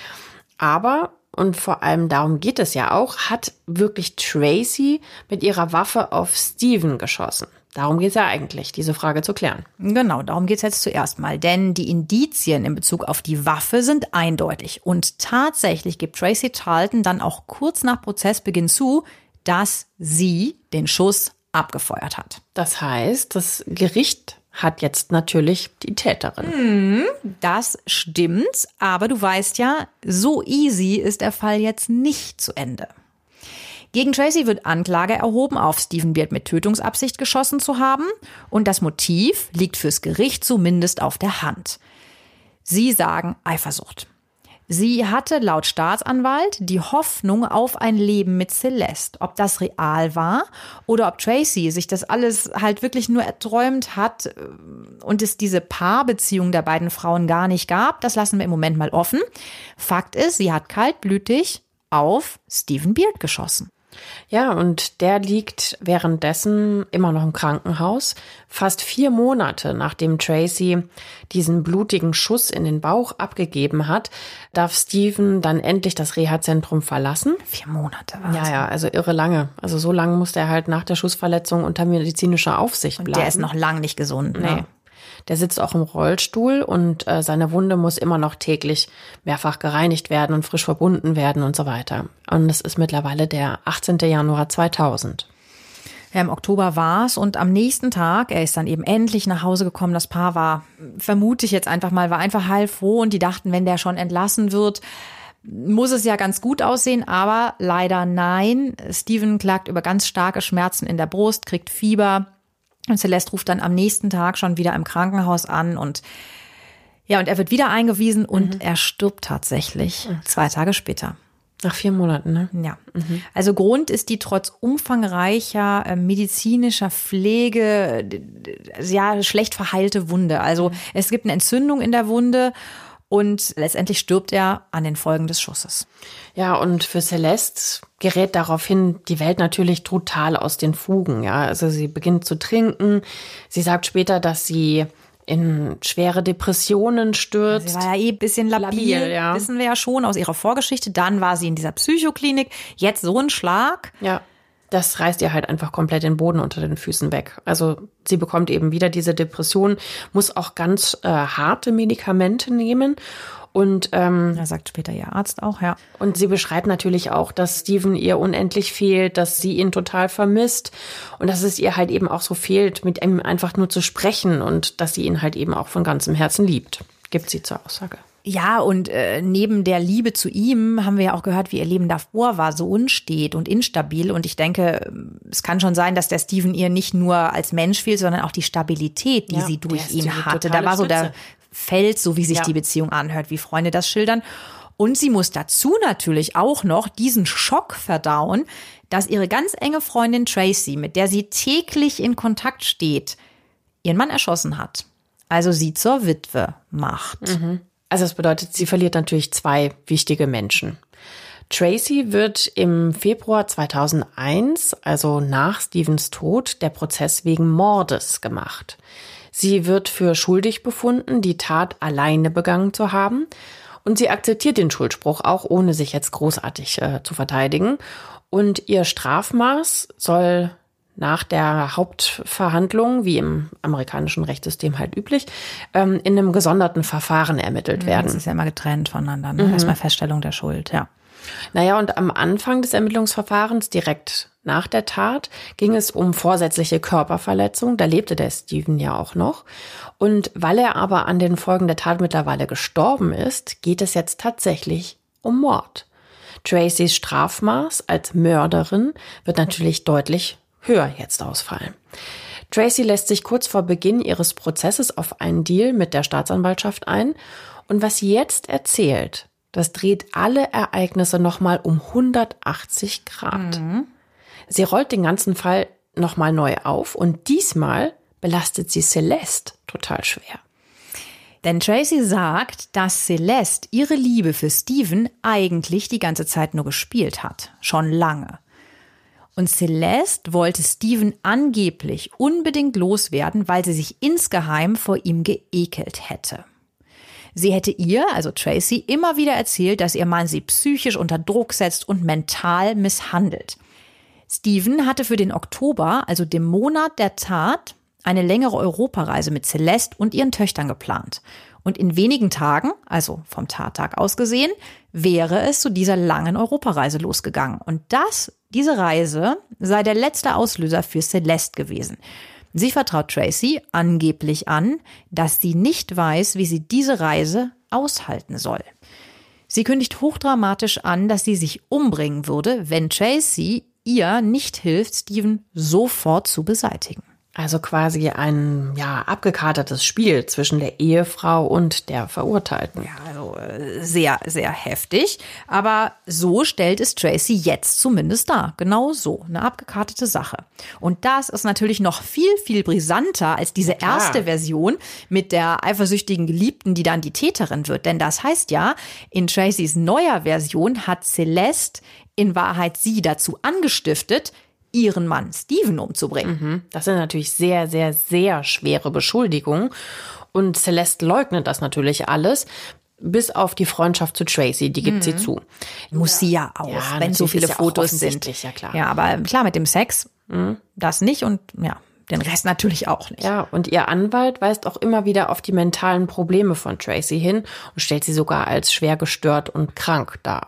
Aber und vor allem darum geht es ja auch, hat wirklich Tracy mit ihrer Waffe auf Steven geschossen. Darum geht es ja eigentlich, diese Frage zu klären. Genau, darum geht es jetzt zuerst mal. Denn die Indizien in Bezug auf die Waffe sind eindeutig. Und tatsächlich gibt Tracy Charlton dann auch kurz nach Prozessbeginn zu, dass sie den Schuss abgefeuert hat. Das heißt, das Gericht hat jetzt natürlich die Täterin. Hm, das stimmt, aber du weißt ja, so easy ist der Fall jetzt nicht zu Ende. Gegen Tracy wird Anklage erhoben, auf Stephen Beard mit Tötungsabsicht geschossen zu haben und das Motiv liegt fürs Gericht zumindest auf der Hand. Sie sagen Eifersucht. Sie hatte laut Staatsanwalt die Hoffnung auf ein Leben mit Celeste. Ob das real war oder ob Tracy sich das alles halt wirklich nur erträumt hat äh, und es diese Paarbeziehung der beiden Frauen gar nicht gab, das lassen wir im Moment mal offen. Fakt ist, sie hat kaltblütig auf Stephen Beard geschossen. Ja, und der liegt währenddessen immer noch im Krankenhaus. Fast vier Monate nachdem Tracy diesen blutigen Schuss in den Bauch abgegeben hat, darf Steven dann endlich das Reha-Zentrum verlassen. Vier Monate war Ja, ja, also irre lange. Also so lange musste er halt nach der Schussverletzung unter medizinischer Aufsicht bleiben. Der ist noch lang nicht gesund. Ne? Nee. Der sitzt auch im Rollstuhl und äh, seine Wunde muss immer noch täglich mehrfach gereinigt werden und frisch verbunden werden und so weiter. Und es ist mittlerweile der 18. Januar 2000. Ja, Im Oktober war's und am nächsten Tag, er ist dann eben endlich nach Hause gekommen. Das Paar war, vermute ich jetzt einfach mal, war einfach heilfroh und die dachten, wenn der schon entlassen wird, muss es ja ganz gut aussehen, aber leider nein. Steven klagt über ganz starke Schmerzen in der Brust, kriegt Fieber, und Celeste ruft dann am nächsten Tag schon wieder im Krankenhaus an und ja, und er wird wieder eingewiesen und Mhm. er stirbt tatsächlich zwei Tage später. Nach vier Monaten, ne? Ja. Also Grund ist die trotz umfangreicher äh, medizinischer Pflege ja schlecht verheilte Wunde. Also es gibt eine Entzündung in der Wunde und letztendlich stirbt er an den Folgen des Schusses. Ja, und für Celeste gerät daraufhin die Welt natürlich total aus den Fugen. Ja, also sie beginnt zu trinken. Sie sagt später, dass sie in schwere Depressionen stürzt. Sie war ja eh ein bisschen labil, Labil, ja. wissen wir ja schon aus ihrer Vorgeschichte. Dann war sie in dieser Psychoklinik. Jetzt so ein Schlag. Ja, das reißt ihr halt einfach komplett den Boden unter den Füßen weg. Also sie bekommt eben wieder diese Depression, muss auch ganz äh, harte Medikamente nehmen. Und, ähm, Da sagt später ihr Arzt auch, ja. und sie beschreibt natürlich auch, dass Steven ihr unendlich fehlt, dass sie ihn total vermisst und dass es ihr halt eben auch so fehlt, mit ihm einfach nur zu sprechen und dass sie ihn halt eben auch von ganzem Herzen liebt, gibt sie zur Aussage. Ja, und äh, neben der Liebe zu ihm haben wir ja auch gehört, wie ihr Leben davor war, so unstet und instabil. Und ich denke, es kann schon sein, dass der Steven ihr nicht nur als Mensch fehlt, sondern auch die Stabilität, die Ja, sie durch ihn hatte. Da war so der. Fels, so wie sich Ja. die Beziehung anhört, wie Freunde das schildern. Und sie muss dazu natürlich auch noch diesen Schock verdauen, dass ihre ganz enge Freundin Tracy, mit der sie täglich in Kontakt steht, ihren Mann erschossen hat. Also sie zur Witwe macht. Also das bedeutet, sie verliert natürlich zwei wichtige Menschen. Tracy wird im Februar 2001, also nach Stevens Tod, der Prozess wegen Mordes gemacht. Sie wird für schuldig befunden, die Tat alleine begangen zu haben. Und sie akzeptiert den Schuldspruch auch, ohne sich jetzt großartig äh, zu verteidigen. Und ihr Strafmaß soll nach der Hauptverhandlung, wie im amerikanischen Rechtssystem halt üblich, ähm, in einem gesonderten Verfahren ermittelt Das werden. ist ja immer getrennt voneinander. Ne? Erstmal Feststellung der Schuld, ja. Naja, und am Anfang des Ermittlungsverfahrens, direkt nach der Tat, ging es um vorsätzliche Körperverletzung. Da lebte der Steven ja auch noch. Und weil er aber an den Folgen der Tat mittlerweile gestorben ist, geht es jetzt tatsächlich um Mord. Tracys Strafmaß als Mörderin wird natürlich deutlich höher jetzt ausfallen. Tracy lässt sich kurz vor Beginn ihres Prozesses auf einen Deal mit der Staatsanwaltschaft ein. Und was sie jetzt erzählt, das dreht alle Ereignisse nochmal um 180 Grad. Sie rollt den ganzen Fall nochmal neu auf und diesmal belastet sie Celeste total schwer. Denn Tracy sagt, dass Celeste ihre Liebe für Steven eigentlich die ganze Zeit nur gespielt hat. Schon lange. Und Celeste wollte Steven angeblich unbedingt loswerden, weil sie sich insgeheim vor ihm geekelt hätte. Sie hätte ihr, also Tracy, immer wieder erzählt, dass ihr Mann sie psychisch unter Druck setzt und mental misshandelt. Steven hatte für den Oktober, also dem Monat der Tat, eine längere Europareise mit Celeste und ihren Töchtern geplant. Und in wenigen Tagen, also vom Tattag aus gesehen, wäre es zu dieser langen Europareise losgegangen. Und das, diese Reise, sei der letzte Auslöser für Celeste gewesen. Sie vertraut Tracy angeblich an, dass sie nicht weiß, wie sie diese Reise aushalten soll. Sie kündigt hochdramatisch an, dass sie sich umbringen würde, wenn Tracy ihr nicht hilft, Steven sofort zu beseitigen. Also quasi ein ja abgekatertes Spiel zwischen der Ehefrau und der Verurteilten. Ja, also äh, sehr, sehr heftig. Aber so stellt es Tracy jetzt zumindest dar. Genau so. Eine abgekartete Sache. Und das ist natürlich noch viel, viel brisanter als diese klar. erste Version mit der eifersüchtigen Geliebten, die dann die Täterin wird. Denn das heißt ja, in Tracys neuer Version hat Celeste in Wahrheit sie dazu angestiftet, ihren Mann Steven umzubringen. Mhm. Das sind natürlich sehr, sehr, sehr schwere Beschuldigungen. Und Celeste leugnet das natürlich alles. Bis auf die Freundschaft zu Tracy, die gibt sie zu. Muss sie ja auch, Ja, wenn so viele ist ja Fotos sind. ja klar. Mhm. Ja, aber klar, mit dem Sex, das nicht und ja, den Rest natürlich auch nicht. Ja, und ihr Anwalt weist auch immer wieder auf die mentalen Probleme von Tracy hin und stellt sie sogar als schwer gestört und krank dar.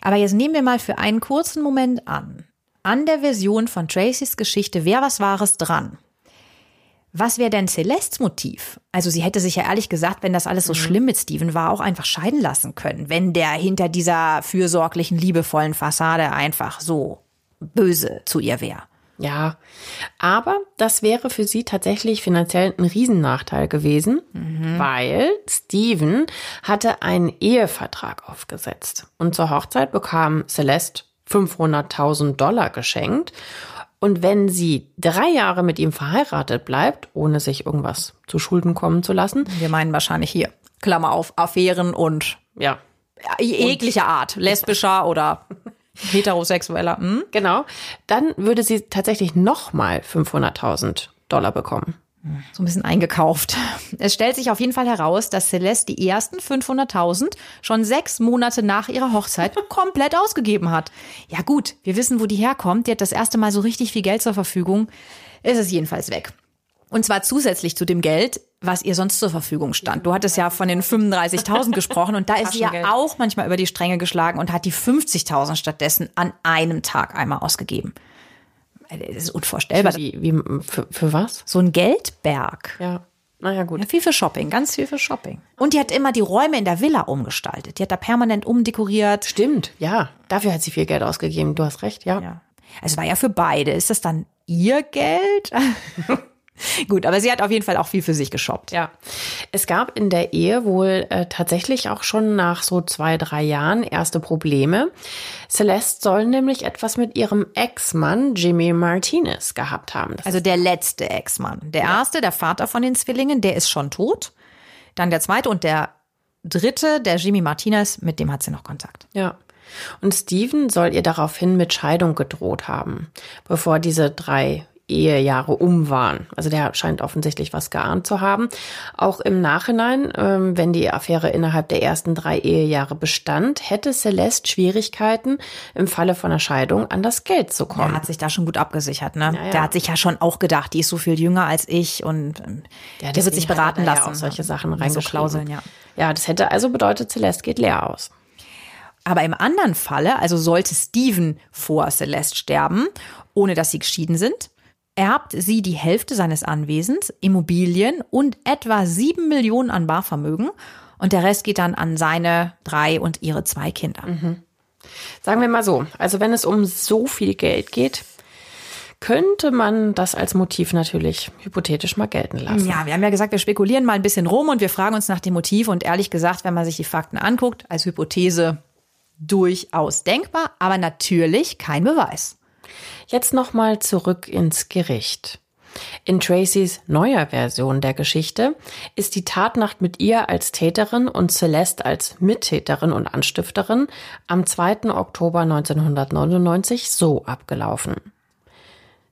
Aber jetzt nehmen wir mal für einen kurzen Moment an. An der Version von Tracys Geschichte wäre was Wahres dran. Was wäre denn Celestes Motiv? Also sie hätte sich ja ehrlich gesagt, wenn das alles so schlimm mit Steven war, auch einfach scheiden lassen können, wenn der hinter dieser fürsorglichen, liebevollen Fassade einfach so böse zu ihr wäre. Ja, aber das wäre für sie tatsächlich finanziell ein Riesennachteil gewesen, weil Steven hatte einen Ehevertrag aufgesetzt. Und zur Hochzeit bekam Celeste 500.000 Dollar geschenkt. Und wenn sie drei Jahre mit ihm verheiratet bleibt, ohne sich irgendwas zu Schulden kommen zu lassen, Wir meinen wahrscheinlich hier, Klammer auf, Affären und ja, jeglicher Art, lesbischer oder heterosexueller. Hm? genau, dann würde sie tatsächlich nochmal 500.000 Dollar bekommen. So ein bisschen eingekauft. Es stellt sich auf jeden Fall heraus, dass Celeste die ersten 500.000 schon sechs Monate nach ihrer Hochzeit komplett ausgegeben hat. Ja gut, wir wissen, wo die herkommt. Die hat das erste Mal so richtig viel Geld zur Verfügung. Es ist jedenfalls weg. Und zwar zusätzlich zu dem Geld, was ihr sonst zur Verfügung stand. Du hattest ja von den 35.000 gesprochen und da ist sie ja auch manchmal über die Stränge geschlagen und hat die 50.000 stattdessen an einem Tag einmal ausgegeben. Das ist unvorstellbar. Wie, wie, für, für was? So ein Geldberg. Ja, naja, gut. Ja, viel für Shopping, ganz viel für Shopping. Und die hat immer die Räume in der Villa umgestaltet. Die hat da permanent umdekoriert. Stimmt, ja. Dafür hat sie viel Geld ausgegeben. Du hast recht, ja. Ja. Es war ja für beide. Ist das dann ihr Geld? Gut, aber sie hat auf jeden Fall auch viel für sich geshoppt. Ja. Es gab in der Ehe wohl äh, tatsächlich auch schon nach so zwei, drei Jahren erste Probleme. Celeste soll nämlich etwas mit ihrem Ex-Mann Jimmy Martinez gehabt haben. Das Also der letzte Ex-Mann. Der erste, der Vater von den Zwillingen, der ist schon tot. Dann der zweite und der dritte, der Jimmy Martinez, mit dem hat sie noch Kontakt. Ja. Und Steven soll ihr daraufhin mit Scheidung gedroht haben, bevor diese drei Ehejahre um waren. Also der scheint offensichtlich was geahnt zu haben. Auch im Nachhinein, ähm, wenn die Affäre innerhalb der ersten drei Ehejahre bestand, hätte Celeste Schwierigkeiten, im Falle von einer Scheidung an das Geld zu Der kommen. hat sich da schon gut abgesichert, ne? Ja, ja. Der hat sich ja schon auch gedacht, die ist so viel jünger als ich und ähm, der, wird sich er beraten lassen. Ja auch solche Sachen So reingeschrieben. Klauseln, ja. Ja, das hätte also bedeutet, Celeste geht leer aus. Aber im anderen Falle, also sollte Steven vor Celeste sterben, ohne dass sie geschieden sind, erbt sie die Hälfte seines Anwesens, Immobilien und etwa sieben Millionen an Barvermögen. Und der Rest geht dann an seine drei und ihre zwei Kinder. Sagen wir mal so, also wenn es um so viel Geld geht, könnte man das als Motiv natürlich hypothetisch mal gelten lassen. Ja, wir haben ja gesagt, wir spekulieren mal ein bisschen rum und wir fragen uns nach dem Motiv. Und ehrlich gesagt, wenn man sich die Fakten anguckt, als Hypothese durchaus denkbar, aber natürlich kein Beweis. Jetzt nochmal zurück ins Gericht. In Tracys neuer Version der Geschichte ist die Tatnacht mit ihr als Täterin und Celeste als Mittäterin und Anstifterin am 2. Oktober 1999 so abgelaufen.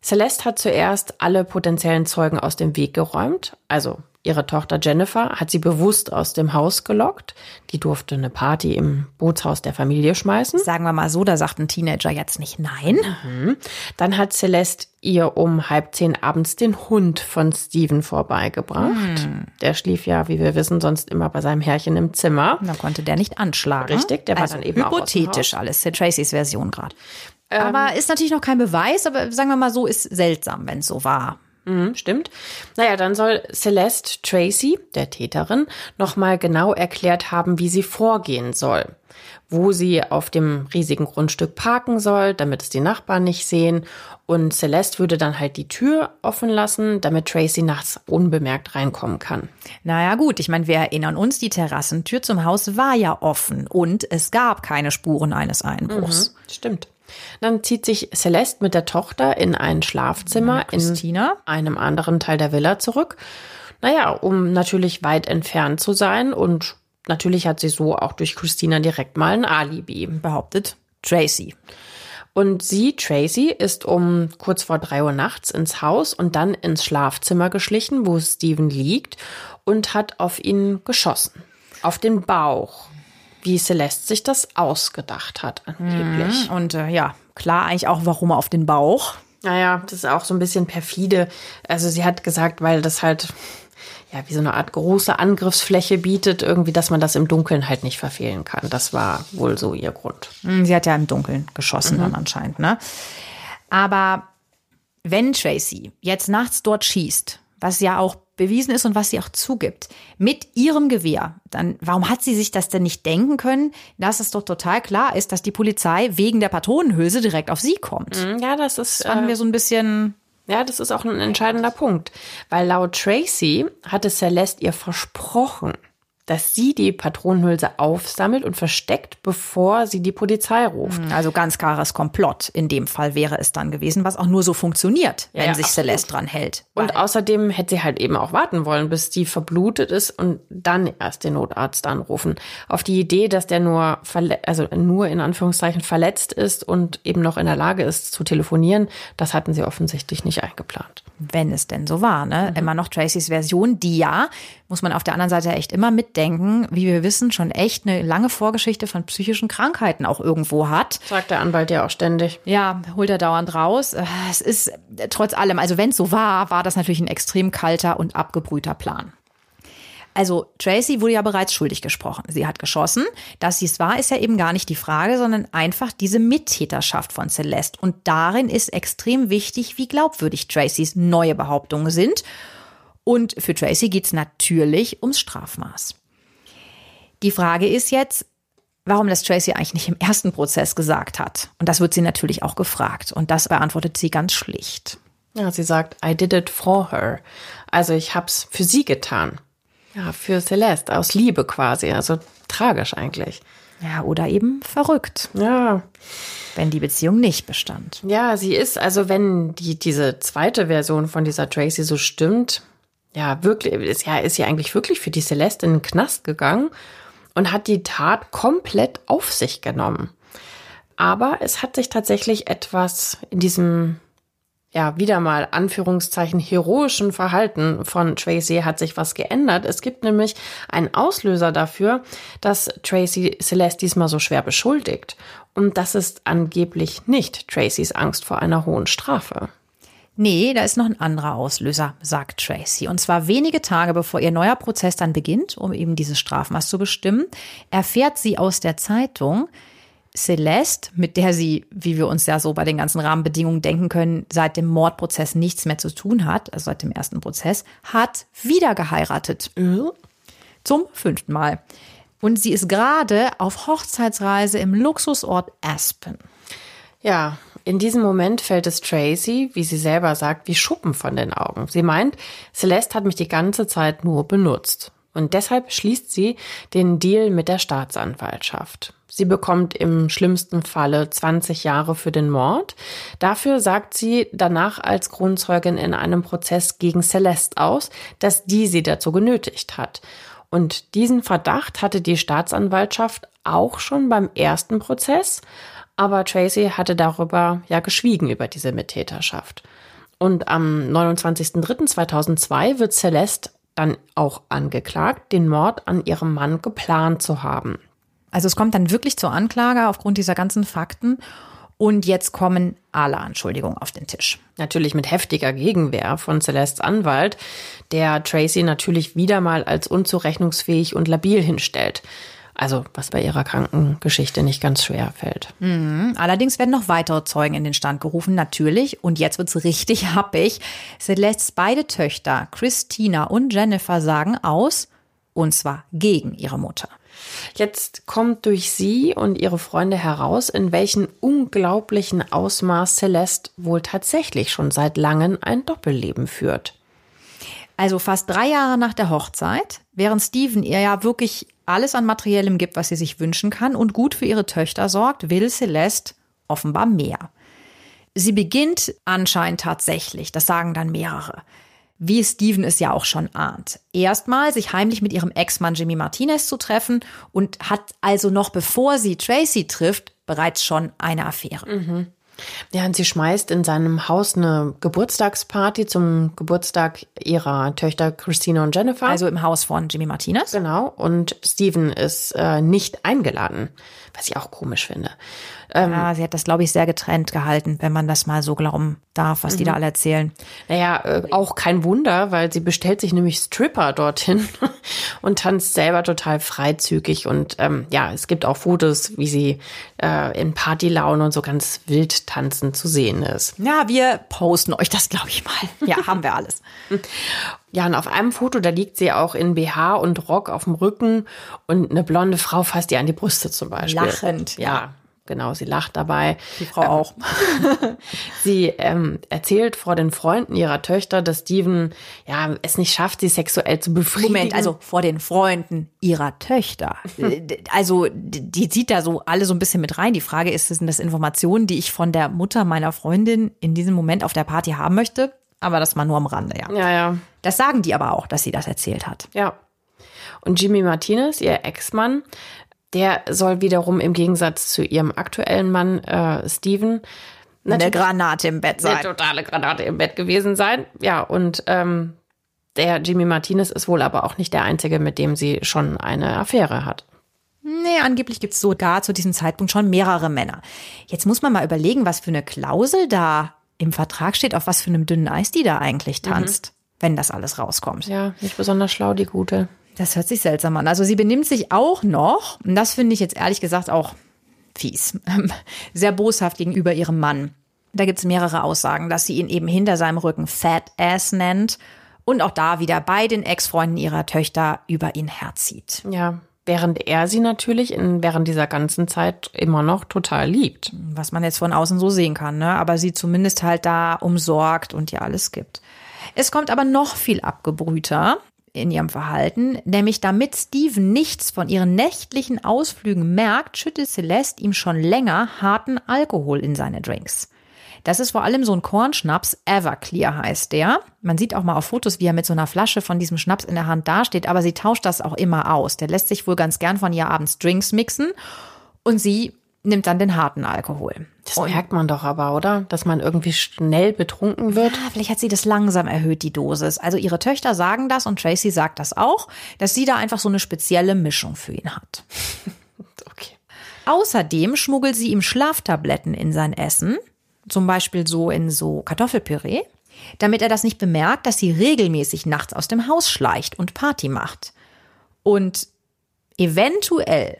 Celeste hat zuerst alle potenziellen Zeugen aus dem Weg geräumt, also ihre Tochter Jennifer hat sie bewusst aus dem Haus gelockt. Die durfte eine Party im Bootshaus der Familie schmeißen. Sagen wir mal so, da sagt ein Teenager jetzt nicht nein. Dann hat Celeste ihr um halb zehn abends den Hund von Steven vorbeigebracht. Der schlief ja, wie wir wissen, sonst immer bei seinem Herrchen im Zimmer. Und dann konnte der nicht anschlagen. Richtig, der war also dann eben auch aus dem hypothetisch alles. Der Tracys Version gerade. aber ist natürlich noch kein Beweis, aber sagen wir mal so, ist seltsam, wenn es so war. Mhm, stimmt. Naja, dann soll Celeste Tracy, der Täterin, nochmal genau erklärt haben, wie sie vorgehen soll. Wo sie auf dem riesigen Grundstück parken soll, damit es die Nachbarn nicht sehen. Und Celeste würde dann halt die Tür offen lassen, damit Tracy nachts unbemerkt reinkommen kann. Naja gut, ich meine, wir erinnern uns, die Terrassentür zum Haus war ja offen und es gab keine Spuren eines Einbruchs. Mhm, stimmt. Dann zieht sich Celeste mit der Tochter in ein Schlafzimmer in einem anderen Teil der Villa zurück. Naja, um natürlich weit entfernt zu sein und natürlich hat sie so auch durch Christina direkt mal ein Alibi. Behauptet Tracy. Und sie, Tracy, ist um kurz vor drei Uhr nachts ins Haus und dann ins Schlafzimmer geschlichen, wo Steven liegt und hat auf ihn geschossen. Auf den Bauch wie Celeste sich das ausgedacht hat, angeblich. Mhm. Und äh, ja, klar eigentlich auch, warum auf den Bauch. Naja, das ist auch so ein bisschen perfide. Also sie hat gesagt, weil das halt ja wie so eine Art große Angriffsfläche bietet, irgendwie, dass man das im Dunkeln halt nicht verfehlen kann. Das war wohl so ihr Grund. Hm, sie hat ja im Dunkeln geschossen mhm. dann anscheinend, ne? Aber wenn Tracy jetzt nachts dort schießt, was ja auch bewiesen ist und was sie auch zugibt, mit ihrem Gewehr, dann warum hat sie sich das denn nicht denken können, dass es doch total klar ist, dass die Polizei wegen der Patronenhülse direkt auf sie kommt? Mhm, ja, das ist. Das fanden äh, wir so ein bisschen. Ja, das ist auch ein entscheidender Punkt, weil laut Tracy hatte Celeste ihr versprochen, dass sie die Patronenhülse aufsammelt und versteckt, bevor sie die Polizei ruft. Hm, also ganz klares Komplott in dem Fall wäre es dann gewesen, was auch nur so funktioniert, wenn ja, sich absolut. Celeste dran hält. Und außerdem hätte sie halt eben auch warten wollen, bis die verblutet ist und dann erst den Notarzt anrufen. Auf die Idee, dass der nur, also nur in Anführungszeichen verletzt ist und eben noch in der Lage ist zu telefonieren, das hatten sie offensichtlich nicht eingeplant. Wenn es denn so war, ne? Mhm. Immer noch Tracys Version, die ja, muss man auf der anderen Seite echt immer mit mitdenken, wie wir wissen, schon echt eine lange Vorgeschichte von psychischen Krankheiten auch irgendwo hat. Sagt der Anwalt ja auch ständig. Ja, holt er dauernd raus. Äh, es ist äh, trotz allem, also wenn es so war, war das natürlich ein extrem kalter und abgebrühter Plan. Also Tracy wurde ja bereits schuldig gesprochen. Sie hat geschossen. Dass sie es war, ist ja eben gar nicht die Frage, sondern einfach diese Mittäterschaft von Celeste. Und darin ist extrem wichtig, wie glaubwürdig Tracys neue Behauptungen sind. Und für Tracy geht es natürlich ums Strafmaß. Die Frage ist jetzt, warum das Tracy eigentlich nicht im ersten Prozess gesagt hat. Und das wird sie natürlich auch gefragt. Und das beantwortet sie ganz schlicht. Ja, sie sagt, I did it for her. Also ich hab's für sie getan. Ja, für Celeste, aus Liebe quasi. Also tragisch eigentlich. Ja, oder eben verrückt. Ja. Wenn die Beziehung nicht bestand. Ja, sie ist, also wenn die, diese zweite Version von dieser Tracy so stimmt, ja, wirklich, ist ja, ist ja eigentlich wirklich für die Celeste in den Knast gegangen und hat die Tat komplett auf sich genommen. Aber es hat sich tatsächlich etwas in diesem, ja, wieder mal Anführungszeichen heroischen Verhalten von Tracy hat sich was geändert. Es gibt nämlich einen Auslöser dafür, dass Tracy Celeste diesmal so schwer beschuldigt. Und das ist angeblich nicht Tracys Angst vor einer hohen Strafe. Nee, da ist noch ein anderer Auslöser, sagt Tracy. Und zwar wenige Tage bevor ihr neuer Prozess dann beginnt, um eben dieses Strafmaß zu bestimmen, erfährt sie aus der Zeitung, Celeste, mit der sie, wie wir uns ja so bei den ganzen Rahmenbedingungen denken können, seit dem Mordprozess nichts mehr zu tun hat, also seit dem ersten Prozess, hat wieder geheiratet. Zum fünften Mal. Und sie ist gerade auf Hochzeitsreise im Luxusort Aspen. Ja, in diesem Moment fällt es Tracy, wie sie selber sagt, wie Schuppen von den Augen. Sie meint, Celeste hat mich die ganze Zeit nur benutzt. Und deshalb schließt sie den Deal mit der Staatsanwaltschaft. Sie bekommt im schlimmsten Falle 20 Jahre für den Mord. Dafür sagt sie danach als Grundzeugin in einem Prozess gegen Celeste aus, dass die sie dazu genötigt hat. Und diesen Verdacht hatte die Staatsanwaltschaft auch schon beim ersten Prozess aber Tracy hatte darüber ja geschwiegen über diese Mittäterschaft. Und am 29.03.2002 wird Celeste dann auch angeklagt, den Mord an ihrem Mann geplant zu haben. Also es kommt dann wirklich zur Anklage aufgrund dieser ganzen Fakten. Und jetzt kommen alle Anschuldigungen auf den Tisch. Natürlich mit heftiger Gegenwehr von Celestes Anwalt, der Tracy natürlich wieder mal als unzurechnungsfähig und labil hinstellt. Also, was bei ihrer Krankengeschichte nicht ganz schwer fällt. Mhm. Allerdings werden noch weitere Zeugen in den Stand gerufen, natürlich. Und jetzt wird's richtig happig. Celestes beide Töchter, Christina und Jennifer, sagen aus, und zwar gegen ihre Mutter. Jetzt kommt durch sie und ihre Freunde heraus, in welchen unglaublichen Ausmaß Celeste wohl tatsächlich schon seit langem ein Doppelleben führt. Also fast drei Jahre nach der Hochzeit, während Steven ihr ja wirklich alles an Materiellem gibt, was sie sich wünschen kann und gut für ihre Töchter sorgt, will Celeste offenbar mehr. Sie beginnt anscheinend tatsächlich, das sagen dann mehrere, wie Steven es ja auch schon ahnt. Erstmal sich heimlich mit ihrem Ex-Mann Jimmy Martinez zu treffen und hat also noch bevor sie Tracy trifft, bereits schon eine Affäre. Mhm. Ja, und sie schmeißt in seinem Haus eine Geburtstagsparty zum Geburtstag ihrer Töchter Christina und Jennifer. Also im Haus von Jimmy Martinez. Genau. Und Steven ist äh, nicht eingeladen, was ich auch komisch finde. Ähm, ja, sie hat das, glaube ich, sehr getrennt gehalten, wenn man das mal so glauben darf, was die da mhm. alle erzählen. Naja, äh, auch kein Wunder, weil sie bestellt sich nämlich Stripper dorthin und tanzt selber total freizügig. Und ähm, ja, es gibt auch Fotos, wie sie äh, in Partylaune und so ganz wild tanzen zu sehen ist. Ja, wir posten euch das, glaube ich mal. Ja, haben wir alles. Ja, und auf einem Foto, da liegt sie auch in BH und Rock auf dem Rücken und eine blonde Frau fasst ihr an die Brüste zum Beispiel. Lachend. Ja, Genau, sie lacht dabei. Die Frau ähm, auch. sie ähm, erzählt vor den Freunden ihrer Töchter, dass Steven ja es nicht schafft, sie sexuell zu befriedigen. Moment, also vor den Freunden ihrer Töchter. also die zieht da so alle so ein bisschen mit rein. Die Frage ist, sind das Informationen, die ich von der Mutter meiner Freundin in diesem Moment auf der Party haben möchte? Aber das mal nur am Rande, ja. Ja, ja. Das sagen die aber auch, dass sie das erzählt hat. Ja. Und Jimmy Martinez, ihr Ex-Mann, der soll wiederum im Gegensatz zu ihrem aktuellen Mann äh, Steven eine Granate im Bett sein. Eine totale Granate im Bett gewesen sein. Ja, und ähm, der Jimmy Martinez ist wohl aber auch nicht der Einzige, mit dem sie schon eine Affäre hat. Nee, angeblich gibt's sogar zu diesem Zeitpunkt schon mehrere Männer. Jetzt muss man mal überlegen, was für eine Klausel da im Vertrag steht, auf was für einem dünnen Eis die da eigentlich tanzt, mhm. wenn das alles rauskommt. Ja, nicht besonders schlau, die Gute. Das hört sich seltsam an. Also sie benimmt sich auch noch, und das finde ich jetzt ehrlich gesagt auch fies, sehr boshaft gegenüber ihrem Mann. Da gibt es mehrere Aussagen, dass sie ihn eben hinter seinem Rücken Fat Ass nennt und auch da wieder bei den Ex-Freunden ihrer Töchter über ihn herzieht. Ja, während er sie natürlich in, während dieser ganzen Zeit immer noch total liebt. Was man jetzt von außen so sehen kann, ne? aber sie zumindest halt da umsorgt und ihr alles gibt. Es kommt aber noch viel abgebrühter in ihrem Verhalten, nämlich damit Steven nichts von ihren nächtlichen Ausflügen merkt, schüttet Celeste ihm schon länger harten Alkohol in seine Drinks. Das ist vor allem so ein Kornschnaps, Everclear heißt der. Man sieht auch mal auf Fotos, wie er mit so einer Flasche von diesem Schnaps in der Hand dasteht, aber sie tauscht das auch immer aus. Der lässt sich wohl ganz gern von ihr abends Drinks mixen und sie nimmt dann den harten Alkohol. Das und merkt man doch aber, oder? Dass man irgendwie schnell betrunken wird. Ja, vielleicht hat sie das langsam erhöht, die Dosis. Also ihre Töchter sagen das und Tracy sagt das auch, dass sie da einfach so eine spezielle Mischung für ihn hat. okay. Außerdem schmuggelt sie ihm Schlaftabletten in sein Essen, zum Beispiel so in so Kartoffelpüree, damit er das nicht bemerkt, dass sie regelmäßig nachts aus dem Haus schleicht und Party macht. Und eventuell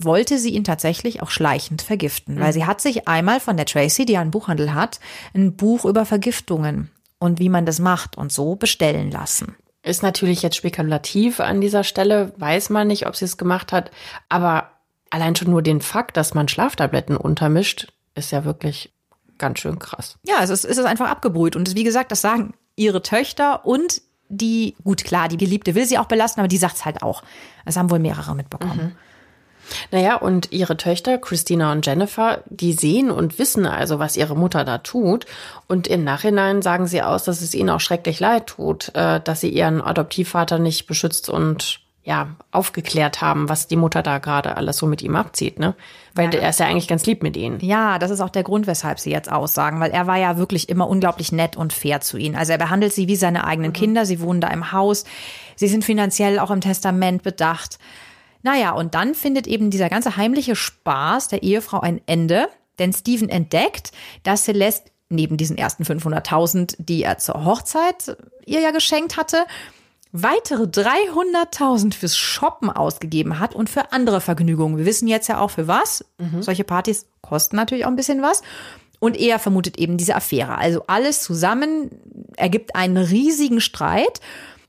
wollte sie ihn tatsächlich auch schleichend vergiften, weil mhm. sie hat sich einmal von der Tracy, die einen Buchhandel hat, ein Buch über Vergiftungen und wie man das macht und so bestellen lassen. Ist natürlich jetzt spekulativ an dieser Stelle, weiß man nicht, ob sie es gemacht hat, aber allein schon nur den Fakt, dass man Schlaftabletten untermischt, ist ja wirklich ganz schön krass. Ja, es ist, es ist einfach abgebrüht und wie gesagt, das sagen ihre Töchter und die, gut klar, die Geliebte will sie auch belasten, aber die sagt es halt auch. Das haben wohl mehrere mitbekommen. Mhm. Naja, und ihre Töchter, Christina und Jennifer, die sehen und wissen also, was ihre Mutter da tut. Und im Nachhinein sagen sie aus, dass es ihnen auch schrecklich leid tut, äh, dass sie ihren Adoptivvater nicht beschützt und ja, aufgeklärt haben, was die Mutter da gerade alles so mit ihm abzieht, ne? Weil ja. er ist ja eigentlich ganz lieb mit ihnen. Ja, das ist auch der Grund, weshalb sie jetzt aussagen, weil er war ja wirklich immer unglaublich nett und fair zu ihnen. Also er behandelt sie wie seine eigenen mhm. Kinder, sie wohnen da im Haus, sie sind finanziell auch im Testament bedacht. Naja, und dann findet eben dieser ganze heimliche Spaß der Ehefrau ein Ende, denn Steven entdeckt, dass Celeste neben diesen ersten 500.000, die er zur Hochzeit ihr ja geschenkt hatte, weitere 300.000 fürs Shoppen ausgegeben hat und für andere Vergnügungen. Wir wissen jetzt ja auch für was. Mhm. Solche Partys kosten natürlich auch ein bisschen was. Und er vermutet eben diese Affäre. Also alles zusammen ergibt einen riesigen Streit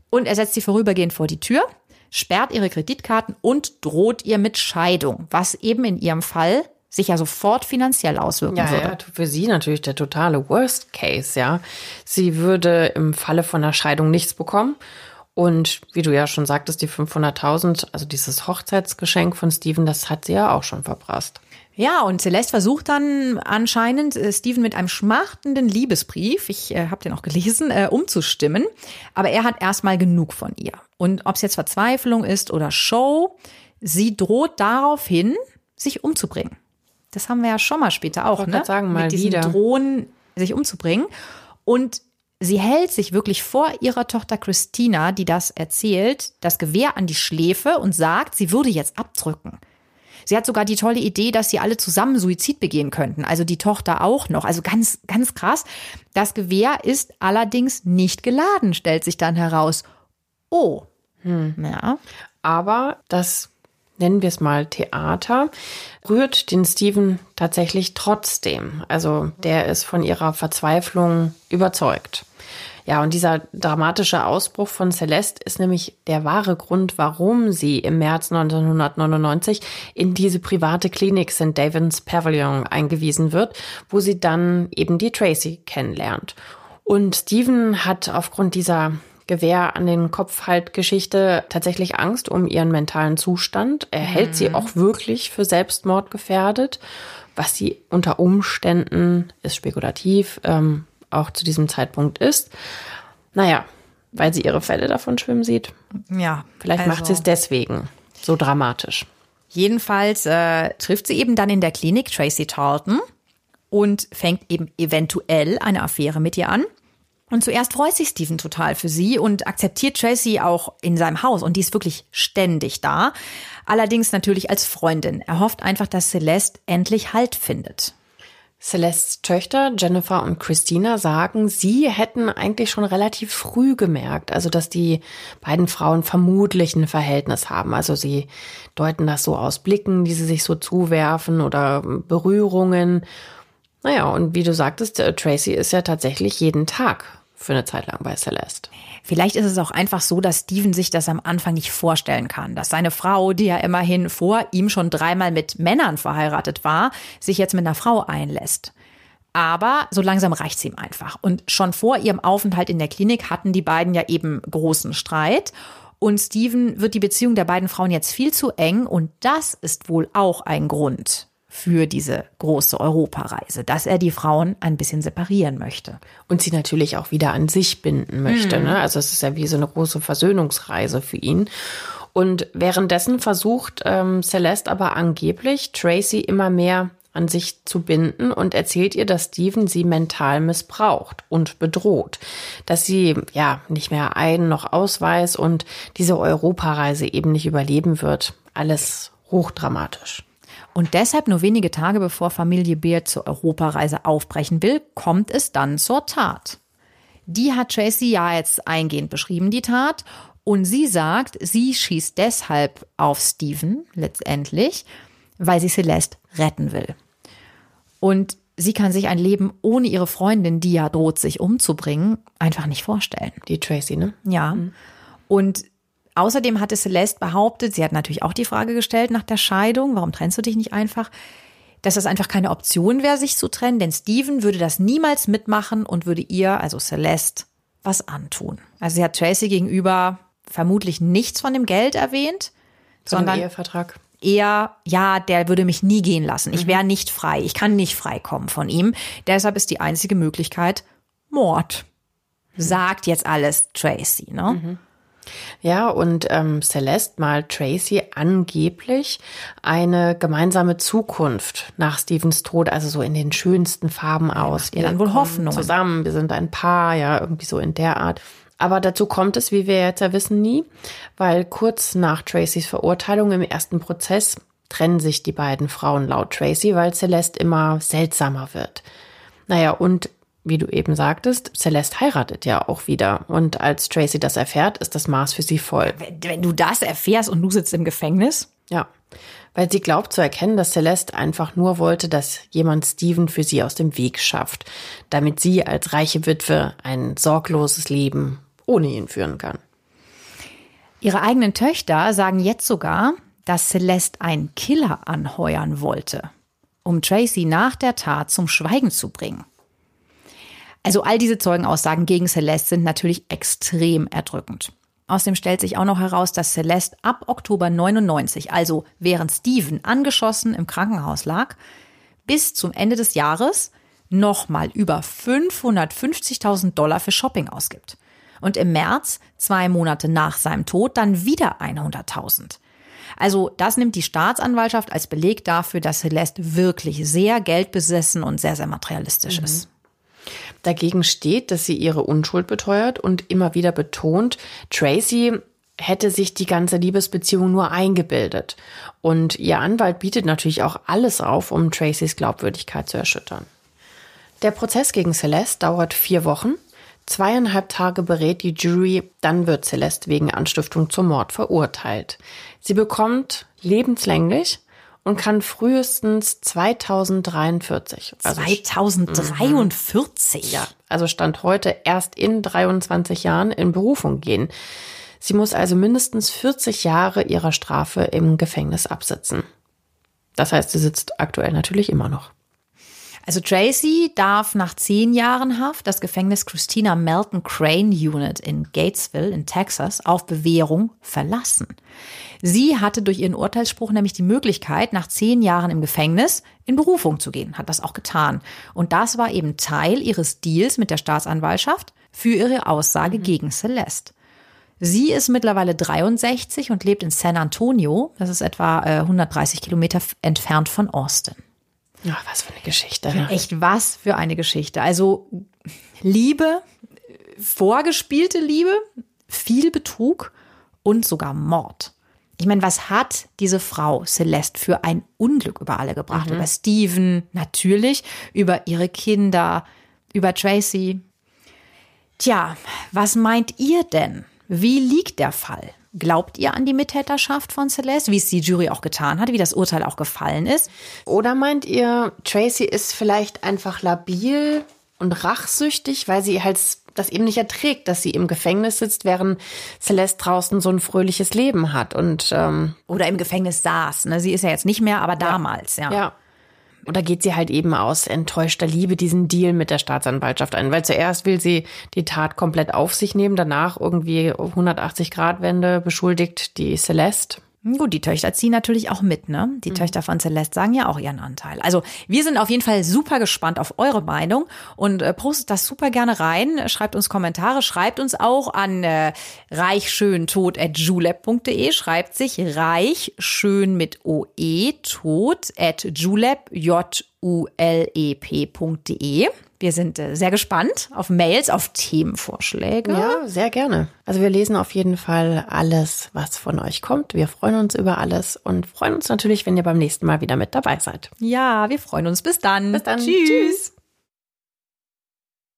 und er setzt sie vorübergehend vor die Tür, sperrt ihre Kreditkarten und droht ihr mit Scheidung, was eben in ihrem Fall sich ja sofort finanziell auswirken ja, würde. Ja, für sie natürlich der totale Worst Case, ja. Sie würde im Falle von einer Scheidung nichts bekommen. Und wie du ja schon sagtest, die 500.000, also dieses Hochzeitsgeschenk von Steven, das hat sie ja auch schon verprasst. Ja, und Celeste versucht dann anscheinend, äh, Steven mit einem schmachtenden Liebesbrief, ich äh, habe den auch gelesen, äh, umzustimmen. Aber er hat erstmal genug von ihr. Und ob es jetzt Verzweiflung ist oder Show, sie droht darauf hin, sich umzubringen. Das haben wir ja schon mal später auch, ich ne? Sagen, mal Mit diesem wieder. Drohen, sich umzubringen. Und sie hält sich wirklich vor ihrer Tochter Christina, die das erzählt, das Gewehr an die Schläfe und sagt, sie würde jetzt abdrücken. Sie hat sogar die tolle Idee, dass sie alle zusammen Suizid begehen könnten. Also die Tochter auch noch. Also ganz, ganz krass. Das Gewehr ist allerdings nicht geladen, stellt sich dann heraus. Oh. Hm. Ja. Aber das nennen wir es mal Theater, rührt den Steven tatsächlich trotzdem. Also der ist von ihrer Verzweiflung überzeugt. Ja, und dieser dramatische Ausbruch von Celeste ist nämlich der wahre Grund, warum sie im März 1999 in diese private Klinik St. David's Pavilion eingewiesen wird, wo sie dann eben die Tracy kennenlernt. Und Steven hat aufgrund dieser Gewehr an den Kopf halt Geschichte tatsächlich Angst um ihren mentalen Zustand. Er mhm. hält sie auch wirklich für Selbstmord gefährdet, was sie unter Umständen, ist spekulativ, ähm, auch zu diesem Zeitpunkt ist. Naja, weil sie ihre Fälle davon schwimmen sieht. Ja. Vielleicht also. macht sie es deswegen so dramatisch. Jedenfalls äh, trifft sie eben dann in der Klinik Tracy Tarleton und fängt eben eventuell eine Affäre mit ihr an. Und zuerst freut sich Steven total für sie und akzeptiert Tracy auch in seinem Haus und die ist wirklich ständig da. Allerdings natürlich als Freundin. Er hofft einfach, dass Celeste endlich Halt findet. Celestes Töchter Jennifer und Christina sagen, sie hätten eigentlich schon relativ früh gemerkt, also dass die beiden Frauen vermutlich ein Verhältnis haben. Also sie deuten das so aus Blicken, die sie sich so zuwerfen oder Berührungen. Naja, und wie du sagtest, äh, Tracy ist ja tatsächlich jeden Tag für eine Zeit lang bei Celeste. Vielleicht ist es auch einfach so, dass Steven sich das am Anfang nicht vorstellen kann, dass seine Frau, die ja immerhin vor ihm schon dreimal mit Männern verheiratet war, sich jetzt mit einer Frau einlässt. Aber so langsam reicht es ihm einfach. Und schon vor ihrem Aufenthalt in der Klinik hatten die beiden ja eben großen Streit. Und Steven wird die Beziehung der beiden Frauen jetzt viel zu eng. Und das ist wohl auch ein Grund, für diese große Europareise, dass er die Frauen ein bisschen separieren möchte. Und sie natürlich auch wieder an sich binden möchte. Mhm. Ne? Also es ist ja wie so eine große Versöhnungsreise für ihn. Und währenddessen versucht ähm, Celeste aber angeblich, Tracy immer mehr an sich zu binden und erzählt ihr, dass Steven sie mental missbraucht und bedroht, dass sie ja nicht mehr ein noch ausweis und diese Europareise eben nicht überleben wird. Alles hochdramatisch. Und deshalb nur wenige Tage bevor Familie Beard zur Europareise aufbrechen will, kommt es dann zur Tat. Die hat Tracy ja jetzt eingehend beschrieben, die Tat. Und sie sagt, sie schießt deshalb auf Steven letztendlich, weil sie Celeste retten will. Und sie kann sich ein Leben ohne ihre Freundin, die ja droht, sich umzubringen, einfach nicht vorstellen. Die Tracy, ne? Ja. Mhm. Und Außerdem hatte Celeste behauptet, sie hat natürlich auch die Frage gestellt nach der Scheidung, warum trennst du dich nicht einfach? Dass das einfach keine Option wäre, sich zu trennen, denn Steven würde das niemals mitmachen und würde ihr, also Celeste, was antun. Also sie hat Tracy gegenüber vermutlich nichts von dem Geld erwähnt, von sondern Ehevertrag. eher, ja, der würde mich nie gehen lassen. Ich mhm. wäre nicht frei. Ich kann nicht freikommen von ihm. Deshalb ist die einzige Möglichkeit Mord. Sagt jetzt alles Tracy, ne? Mhm. Ja, und ähm, Celeste malt Tracy angeblich eine gemeinsame Zukunft nach Stevens Tod, also so in den schönsten Farben aus. Wir dann wohl Hoffnung. Zusammen, wir sind ein Paar, ja, irgendwie so in der Art. Aber dazu kommt es, wie wir jetzt ja wissen, nie, weil kurz nach Tracys Verurteilung im ersten Prozess trennen sich die beiden Frauen laut Tracy, weil Celeste immer seltsamer wird. Naja, und wie du eben sagtest, Celeste heiratet ja auch wieder. Und als Tracy das erfährt, ist das Maß für sie voll. Wenn, wenn du das erfährst und du sitzt im Gefängnis? Ja, weil sie glaubt zu erkennen, dass Celeste einfach nur wollte, dass jemand Steven für sie aus dem Weg schafft, damit sie als reiche Witwe ein sorgloses Leben ohne ihn führen kann. Ihre eigenen Töchter sagen jetzt sogar, dass Celeste einen Killer anheuern wollte, um Tracy nach der Tat zum Schweigen zu bringen. Also all diese Zeugenaussagen gegen Celeste sind natürlich extrem erdrückend. Außerdem stellt sich auch noch heraus, dass Celeste ab Oktober 99, also während Steven angeschossen im Krankenhaus lag, bis zum Ende des Jahres nochmal über 550.000 Dollar für Shopping ausgibt. Und im März, zwei Monate nach seinem Tod, dann wieder 100.000. Also das nimmt die Staatsanwaltschaft als Beleg dafür, dass Celeste wirklich sehr geldbesessen und sehr, sehr materialistisch mhm. ist. Dagegen steht, dass sie ihre Unschuld beteuert und immer wieder betont, Tracy hätte sich die ganze Liebesbeziehung nur eingebildet. Und ihr Anwalt bietet natürlich auch alles auf, um Tracys Glaubwürdigkeit zu erschüttern. Der Prozess gegen Celeste dauert vier Wochen. Zweieinhalb Tage berät die Jury, dann wird Celeste wegen Anstiftung zum Mord verurteilt. Sie bekommt lebenslänglich und kann frühestens 2043. Also 2043? Mhm. Ja, also Stand heute erst in 23 Jahren in Berufung gehen. Sie muss also mindestens 40 Jahre ihrer Strafe im Gefängnis absitzen. Das heißt, sie sitzt aktuell natürlich immer noch. Also Tracy darf nach zehn Jahren Haft das Gefängnis Christina Melton Crane Unit in Gatesville in Texas auf Bewährung verlassen. Sie hatte durch ihren Urteilsspruch nämlich die Möglichkeit, nach zehn Jahren im Gefängnis in Berufung zu gehen, hat das auch getan. Und das war eben Teil ihres Deals mit der Staatsanwaltschaft für ihre Aussage mhm. gegen Celeste. Sie ist mittlerweile 63 und lebt in San Antonio. Das ist etwa 130 äh, Kilometer entfernt von Austin. Ach, was für eine Geschichte. Ne? Echt was für eine Geschichte. Also Liebe, vorgespielte Liebe, viel Betrug und sogar Mord. Ich meine, was hat diese Frau Celeste für ein Unglück über alle gebracht? Mhm. Über Steven, natürlich, über ihre Kinder, über Tracy. Tja, was meint ihr denn? Wie liegt der Fall? Glaubt ihr an die Mittäterschaft von Celeste, wie es die Jury auch getan hat, wie das Urteil auch gefallen ist? Oder meint ihr, Tracy ist vielleicht einfach labil und rachsüchtig, weil sie halt das eben nicht erträgt, dass sie im Gefängnis sitzt, während Celeste draußen so ein fröhliches Leben hat und ähm, oder im Gefängnis saß. Ne? Sie ist ja jetzt nicht mehr, aber damals, ja. Ja. Oder geht sie halt eben aus enttäuschter Liebe diesen Deal mit der Staatsanwaltschaft ein? Weil zuerst will sie die Tat komplett auf sich nehmen, danach irgendwie 180 Grad Wende beschuldigt die Celeste. Gut, die Töchter ziehen natürlich auch mit, ne? Die mhm. Töchter von Celeste sagen ja auch ihren Anteil. Also wir sind auf jeden Fall super gespannt auf eure Meinung und äh, postet das super gerne rein. Schreibt uns Kommentare, schreibt uns auch an äh, reichschöntod.julep.de. Schreibt sich reichschön mit OE, tot at julep, J-U-L-E-P.de. Wir sind äh, sehr gespannt auf Mails, auf Themenvorschläge. Ja, sehr gerne. Also wir lesen auf jeden Fall alles, was von euch kommt. Wir freuen uns über alles und freuen uns natürlich, wenn ihr beim nächsten Mal wieder mit dabei seid. Ja, wir freuen uns. Bis dann. Bis dann. Tschüss. Tschüss.